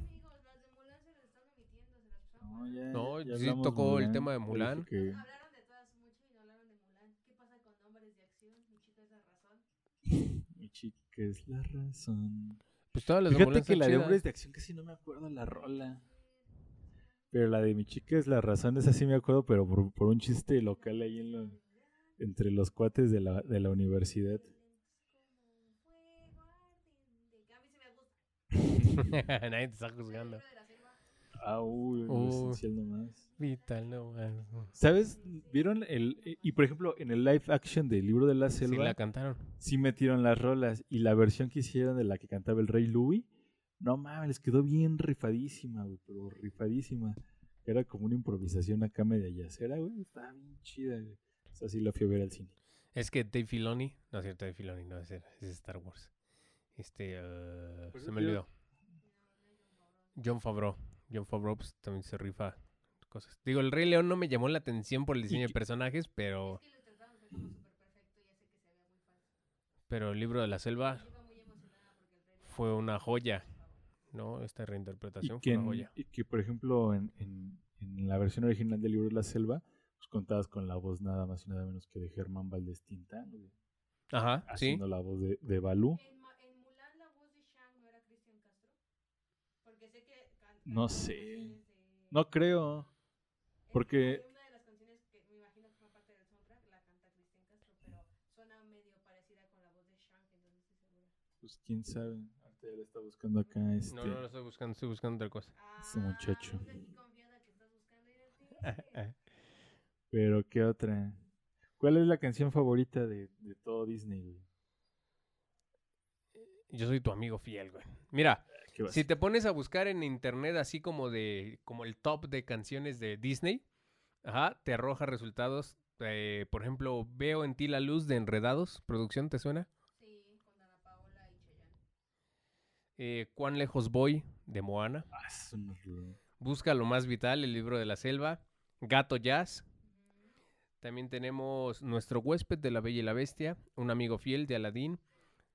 No, ya-
sí tocó el
Mulan,
tema de Mulan.
que-
Hablaron de todas mucho y no hablaron de Mulan. ¿Qué pasa con nombres de acción? Mi chica es la razón.
Mi chica es la razón.
Pues todas las
Fíjate que la de hombres de acción casi no me acuerdo la rola. Pero la de mi chica es la razón, esa sí me acuerdo, pero por, por un chiste local ahí en lo- entre los cuates de la, de la universidad. *laughs*
Nadie te está juzgando.
Libro de la selva.
Ah, uy, lo esencial nomás.
Vital, no. ah,
¿Sabes? ¿Vieron el... Y por ejemplo, en el live action del libro de la
Sí,
selva,
la cantaron.
sí metieron las rolas. Y la versión que hicieron de la que cantaba el rey Louis, no mames, les quedó bien rifadísima, güey, pero rifadísima. Era como una improvisación acá media yacera, güey. Estaba bien chida, güey. O sea, sí la fui a ver al cine.
Es que Dave Filoni, no es cierto, Dave Filoni, no, ese es Star Wars. Este,
Por
se me olvidó. John Favreau. John Favreau pues, también se rifa cosas. Digo, el Rey León no me llamó la atención por el diseño de personajes, pero,
Es que lo trataron de hacer como súper perfecto y hace que se vea muy falso.
pero el libro de la selva fue una joya, ¿no? Esta reinterpretación fue una joya.
y que, por ejemplo, en, en- en la versión original del libro de la selva, pues contabas con la voz nada más y nada menos que de Germán Valdés Tintán,
Ajá, sí.
haciendo la voz de, de Balú.
Shang, entonces no estoy segura.
Pues quién sabe. Ahorita ya le está buscando acá este.
No, no lo estoy buscando, estoy buscando otra cosa.
Ese muchacho.
Ah, al cine.
Pero qué otra. ¿Cuál es la canción favorita de, de todo Disney, güey?
Yo soy tu amigo fiel, güey. Mira. Si te pones a buscar en internet así como de como el top de canciones de Disney, ajá, te arroja resultados. eh, por ejemplo, veo en ti la luz de Enredados, producción, ¿te suena?
Sí, con Ana Paola y Chayanne.
Eh, Cuán lejos voy de Moana.
Ah, es.
Busca lo más vital, el libro de la selva. Gato Jazz. También tenemos Nuestro huésped de la Bella y la Bestia, Un amigo fiel de Aladín,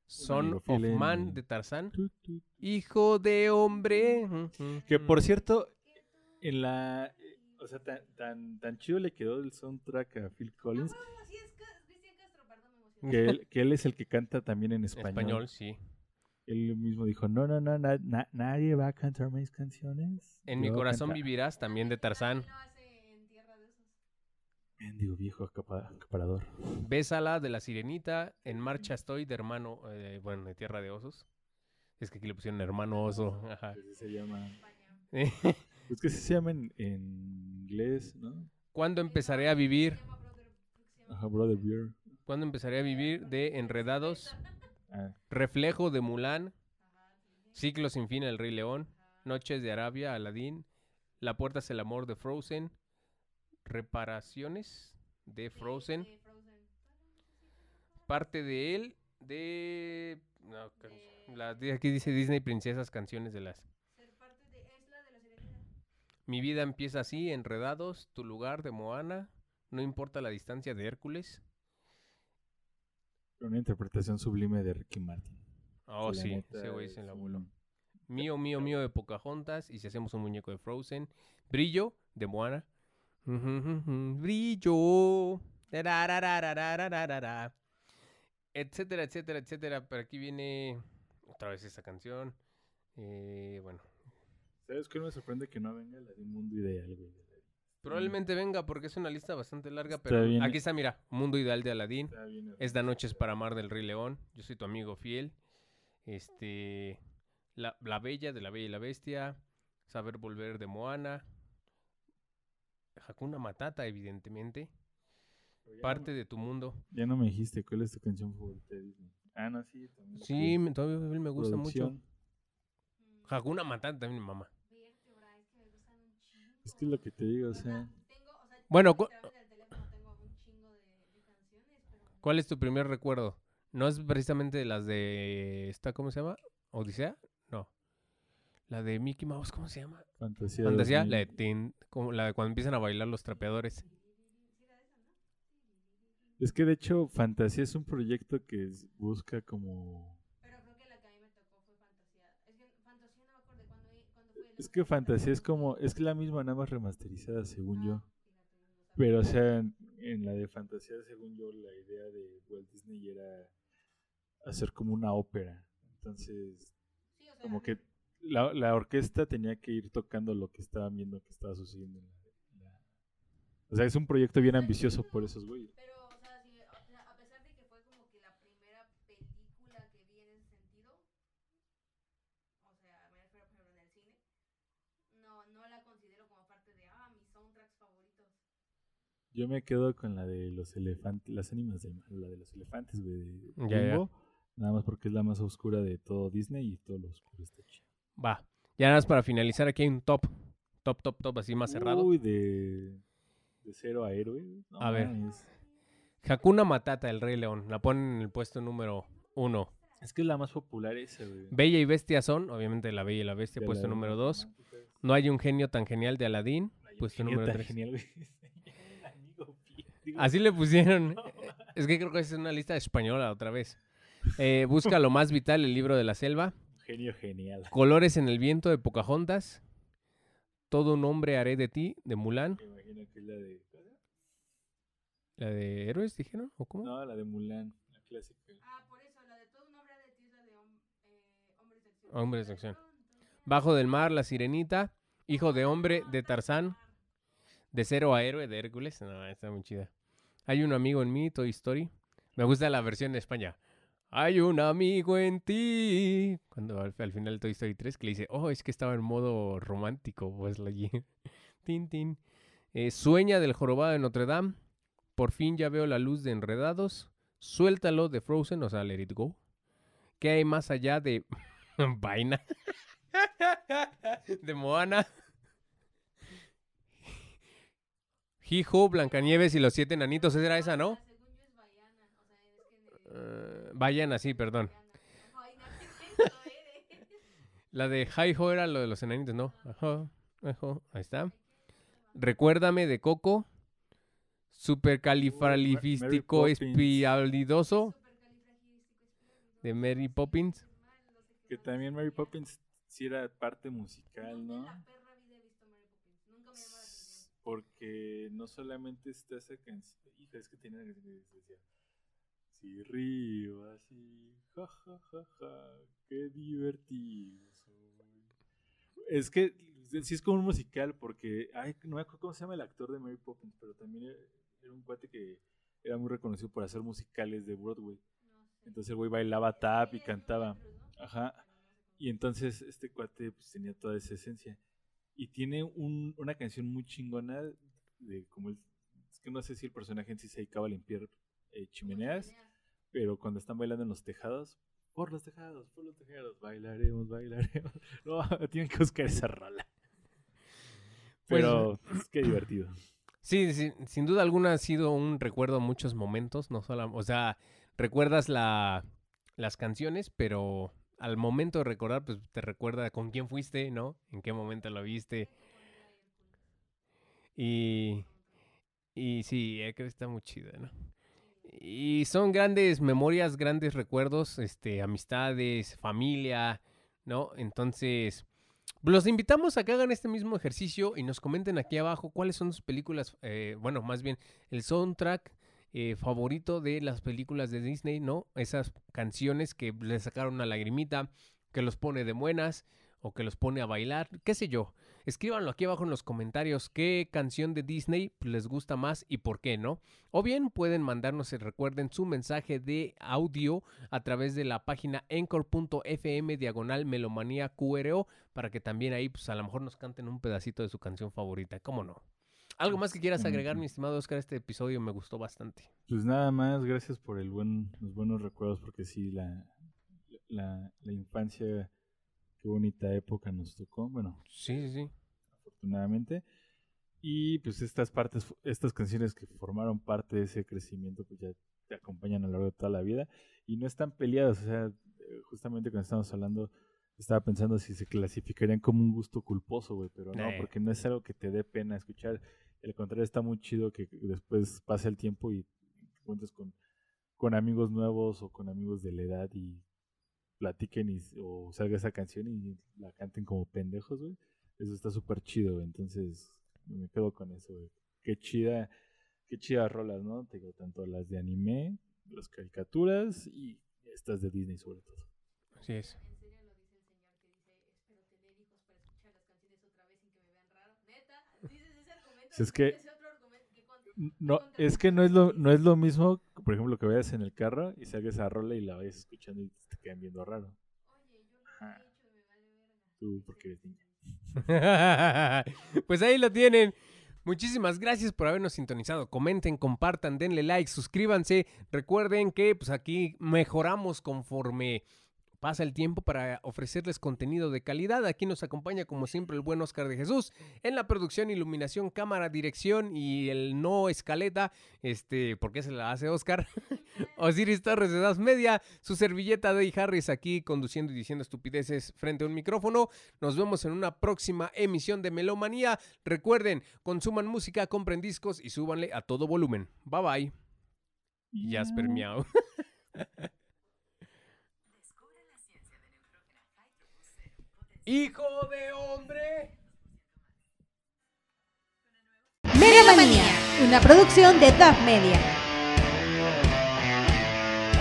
Son of Man de Tarzán. Hijo de hombre.
Que por cierto, en la. O sea, tan, tan, tan chido le quedó el soundtrack a Phil Collins
huevo, sí, es Ca- Cristian Castro, perdón, me emocioné.
que él, *laughs* que él es el que canta también en español.
español, sí.
Él mismo dijo: No, no, no, na- na- nadie va a cantar mis canciones.
En mi corazón
canta-
vivirás, también de Tarzán
en Tierra de Osos.
Mendigo viejo acapa- acaparador.
Bésala de la sirenita. En marcha estoy de hermano, eh, bueno, de tierra de osos. Es que aquí le pusieron hermano oso. Ajá.
Así se llama. *laughs* Es que se llama en, en inglés, ¿no?
¿Cuándo empezaré a vivir?
Ajá, Brother Beer.
¿Cuándo empezaré a vivir? De Enredados.
Ah,
Reflejo de Mulan. Ciclo sin fin El Rey León. Noches de Arabia, Aladín. La puerta es el amor de Frozen. Reparaciones de Frozen.
De Frozen.
Parte de él de... no, can-
De-
la- de- aquí dice Disney Princesas, canciones de las...
Ser parte de. Es la de la sirenita.
Mi vida empieza así, Enredados, Tu lugar de Moana, No importa la distancia de Hércules.
Una interpretación sublime de Ricky Martin.
Oh,
la
sí,
neta
ese güey el
un-
abuelo. Mío, mío, mío de Pocahontas. Y si hacemos un muñeco de Frozen. Brillo de Moana. Brillo. Etcétera, etcétera, etcétera. Pero aquí viene otra vez esta canción. Bueno.
¿Sabes qué me sorprende que no venga la de Mundo Ideal, güey?
Probablemente venga porque es una lista bastante larga, pero aquí está, mira, Mundo Ideal de
Aladín.
Esta noche es para Mar del Rey León. Yo soy tu amigo fiel. Este, la Bella de la Bella y la Bestia. Saber Volver de Moana. Hakuna Matata, evidentemente. Parte
no-
de tu mundo.
Ya no me dijiste cuál es tu canción favorita de Disney. Ah, no, sí. También
Sí, me, todavía me gusta mucho.
producción.
Mm,
Hakuna Matata también, mamá.
Es que.
Es lo que te digo, o sea.
Bueno, cu- ¿Cuál es tu primer recuerdo? ¿No es precisamente las de. esta ¿Cómo se llama? ¿Odisea? La de Mickey Mouse, ¿cómo se llama?
Fantasía.
Fantasía,
2000.
la de, tin- como la de cuando empiezan a bailar los trapeadores.
Es que de hecho, Fantasía es un proyecto que busca como.
Pero creo que la que a mí me tocó fue Fantasía. Es que Fantasía no me acuerdo cuándo fue.
Es que Fantasía es como. Es que la misma, nada más remasterizada, según yo.
Ah, sabía.
Pero, o sea, en, en la de Fantasía, según yo, la idea de Walt Disney era hacer como una ópera. Entonces,
Sí, o sea,
como que la, la, orquesta tenía que ir tocando lo que estaban viendo que estaba sucediendo. En la, O sea, es un proyecto bien ambicioso por esos güeyes. Yo me quedo con la de los elefantes, las ánimas de la de los elefantes, güey, de Nada más porque es la más oscura de todo Disney y todo lo oscuro está chido.
Va. Ya nada más para finalizar, aquí hay un top. Top, top, top, así más cerrado.
Uy, de, de cero a héroe. No
A ver.
mames.
Hakuna Matata, el Rey León. La ponen en el puesto número uno.
Es que es la más popular esa, güey.
Bella y Bestia son, obviamente, La Bella y la Bestia,
De
puesto
la-
número dos. No hay un genio tan genial de Aladdin, puesto número
tan
tres.
genial, güey. *laughs*
Así le pusieron. *laughs* Es que creo que es una lista española otra vez. Eh, busca lo más vital, el libro de la selva.
Genio genial. *laughs*
Colores en el viento de Pocahontas. Todo un hombre haré de ti, de Mulan.
Me imagino que es la de.
¿La de héroes, dijeron? ¿O cómo?
No, la de Mulan, la clásica.
Ah, por eso, la de todo un hombre de ti es la de hom- eh, hombres de acción.
Hombres de acción. Bajo del mar, la sirenita. Hijo de hombre, de Tarzán. De cero a héroe, de Hércules. No, está muy chida. Hay un amigo en mí, Toy Story. Me gusta la versión de España. Hay un amigo en ti. Cuando al, al final de Toy Story 3 que le dice, oh, es que estaba en modo romántico, pues allí. *laughs* tin, tin. Eh, sueña del jorobado de Notre Dame. Por fin ya veo la luz de Enredados. Suéltalo de Frozen, o sea, Let It Go. ¿Qué hay más allá de *laughs* Vaina? *laughs* de Moana. Hijo, Blancanieves y los siete enanitos. Esa era esa, ¿no?
La según yo es Baiana, o sea, de-
Eh, vayan así, perdón. La de Hi-Ho era lo de los enanitos, ¿no? Ajá, ajá, Ahí está. Recuérdame de Coco. Supercalifragilístico espialidoso de Mary Poppins.
Que también Mary Poppins sí era parte musical, ¿no? Porque no solamente está esa canción. Hija, es que tenía una canción que decía. Si río así, ja, ja, ja, ja, qué divertido soy. Es que sí es como un musical porque, ay, no me acuerdo cómo se llama el actor de Mary Poppins, pero también era, un cuate que era muy reconocido por hacer musicales de Broadway. Entonces el güey bailaba tap y cantaba. Ajá. Y entonces este cuate pues, tenía toda esa esencia. Y tiene un- una canción muy chingona de como el, es que no sé si el personaje en sí se dedicaba a limpiar eh, chimeneas, pero cuando están bailando en los tejados, por los tejados, por los tejados, bailaremos, bailaremos. *laughs* No, *laughs* tienen que buscar esa rola.
Pues,
Pero es que divertido. *clears throat*
Sí, sí, sin duda alguna ha sido un recuerdo a muchos momentos, no solo, o sea, recuerdas la, las canciones, pero al momento de recordar, pues te recuerda con quién fuiste, ¿no? En qué momento lo viste. Y, y sí, eh, creo que está muy chida, ¿no? Y son grandes memorias, grandes recuerdos, este, amistades, familia, ¿no? Entonces, los invitamos a que hagan este mismo ejercicio y nos comenten aquí abajo cuáles son sus películas, eh, bueno, más bien el soundtrack eh, favorito de las películas de Disney, ¿no? Esas canciones que le sacaron una lagrimita, que los pone de buenas o que los pone a bailar, qué sé yo. Escríbanlo aquí abajo en los comentarios qué canción de Disney les gusta más y por qué, ¿no? O bien pueden mandarnos, eh, recuerden, su mensaje de audio a través de la página encore.fm diagonal melomanía QRO para que también ahí, pues a lo mejor nos canten un pedacito de su canción favorita, ¿cómo no? ¿Algo más que quieras agregar, mi estimado Oscar? Este episodio me gustó bastante.
Pues nada más, gracias por el buen, los buenos recuerdos, porque sí, la, la, la infancia, qué bonita época nos tocó, bueno,
Sí, sí, sí.
Afortunadamente. Y pues estas partes, estas canciones que formaron parte de ese crecimiento, pues ya te acompañan a lo largo de toda la vida y no están peleadas. O sea, eh, justamente cuando estábamos hablando, estaba pensando si se clasificarían como un gusto culposo, güey, pero no, porque no es algo que te dé pena escuchar. Al contrario, está muy chido que después pase el tiempo y te cuentes con, con amigos nuevos o con amigos de la edad y platiquen y, o salga esa canción y la canten como pendejos, güey. Eso está súper chido, güey. Entonces, me quedo con eso, güey. Qué chida, qué chidas rolas, ¿no? Te digo, tanto las de anime, las caricaturas y estas de Disney sobre todo.
Así es.
Es que- No, es que no es lo, no es lo mismo, por ejemplo, que vayas en el carro y salgas esa rola y la vayas escuchando y te quedan viendo raro.
Oye, yo lo
Ajá.
he hecho, me vale verga.
Tú, porque eres niña. *laughs*
pues ahí lo tienen. Muchísimas gracias por habernos sintonizado. Comenten, compartan, denle like, suscríbanse. Recuerden que pues aquí mejoramos conforme pasa el tiempo para ofrecerles contenido de calidad. Aquí nos acompaña como siempre el buen Oscar de Jesús en la producción, iluminación, cámara, dirección y el no escaleta, este, porque se la hace Oscar. *laughs* Osiris Torres de Das Media, su servilleta Day Harris aquí conduciendo y diciendo estupideces frente a un micrófono. Nos vemos en una próxima emisión de Melomanía. Recuerden, consuman música, compren discos y súbanle a todo volumen. Bye bye. Jasper Miau. *laughs* Hijo de hombre.
Melomanía, una producción de DAF Media.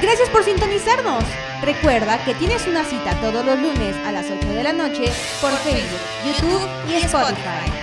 Gracias por sintonizarnos. Recuerda que tienes una cita todos los lunes a las 8 de la noche por Facebook, YouTube y Spotify.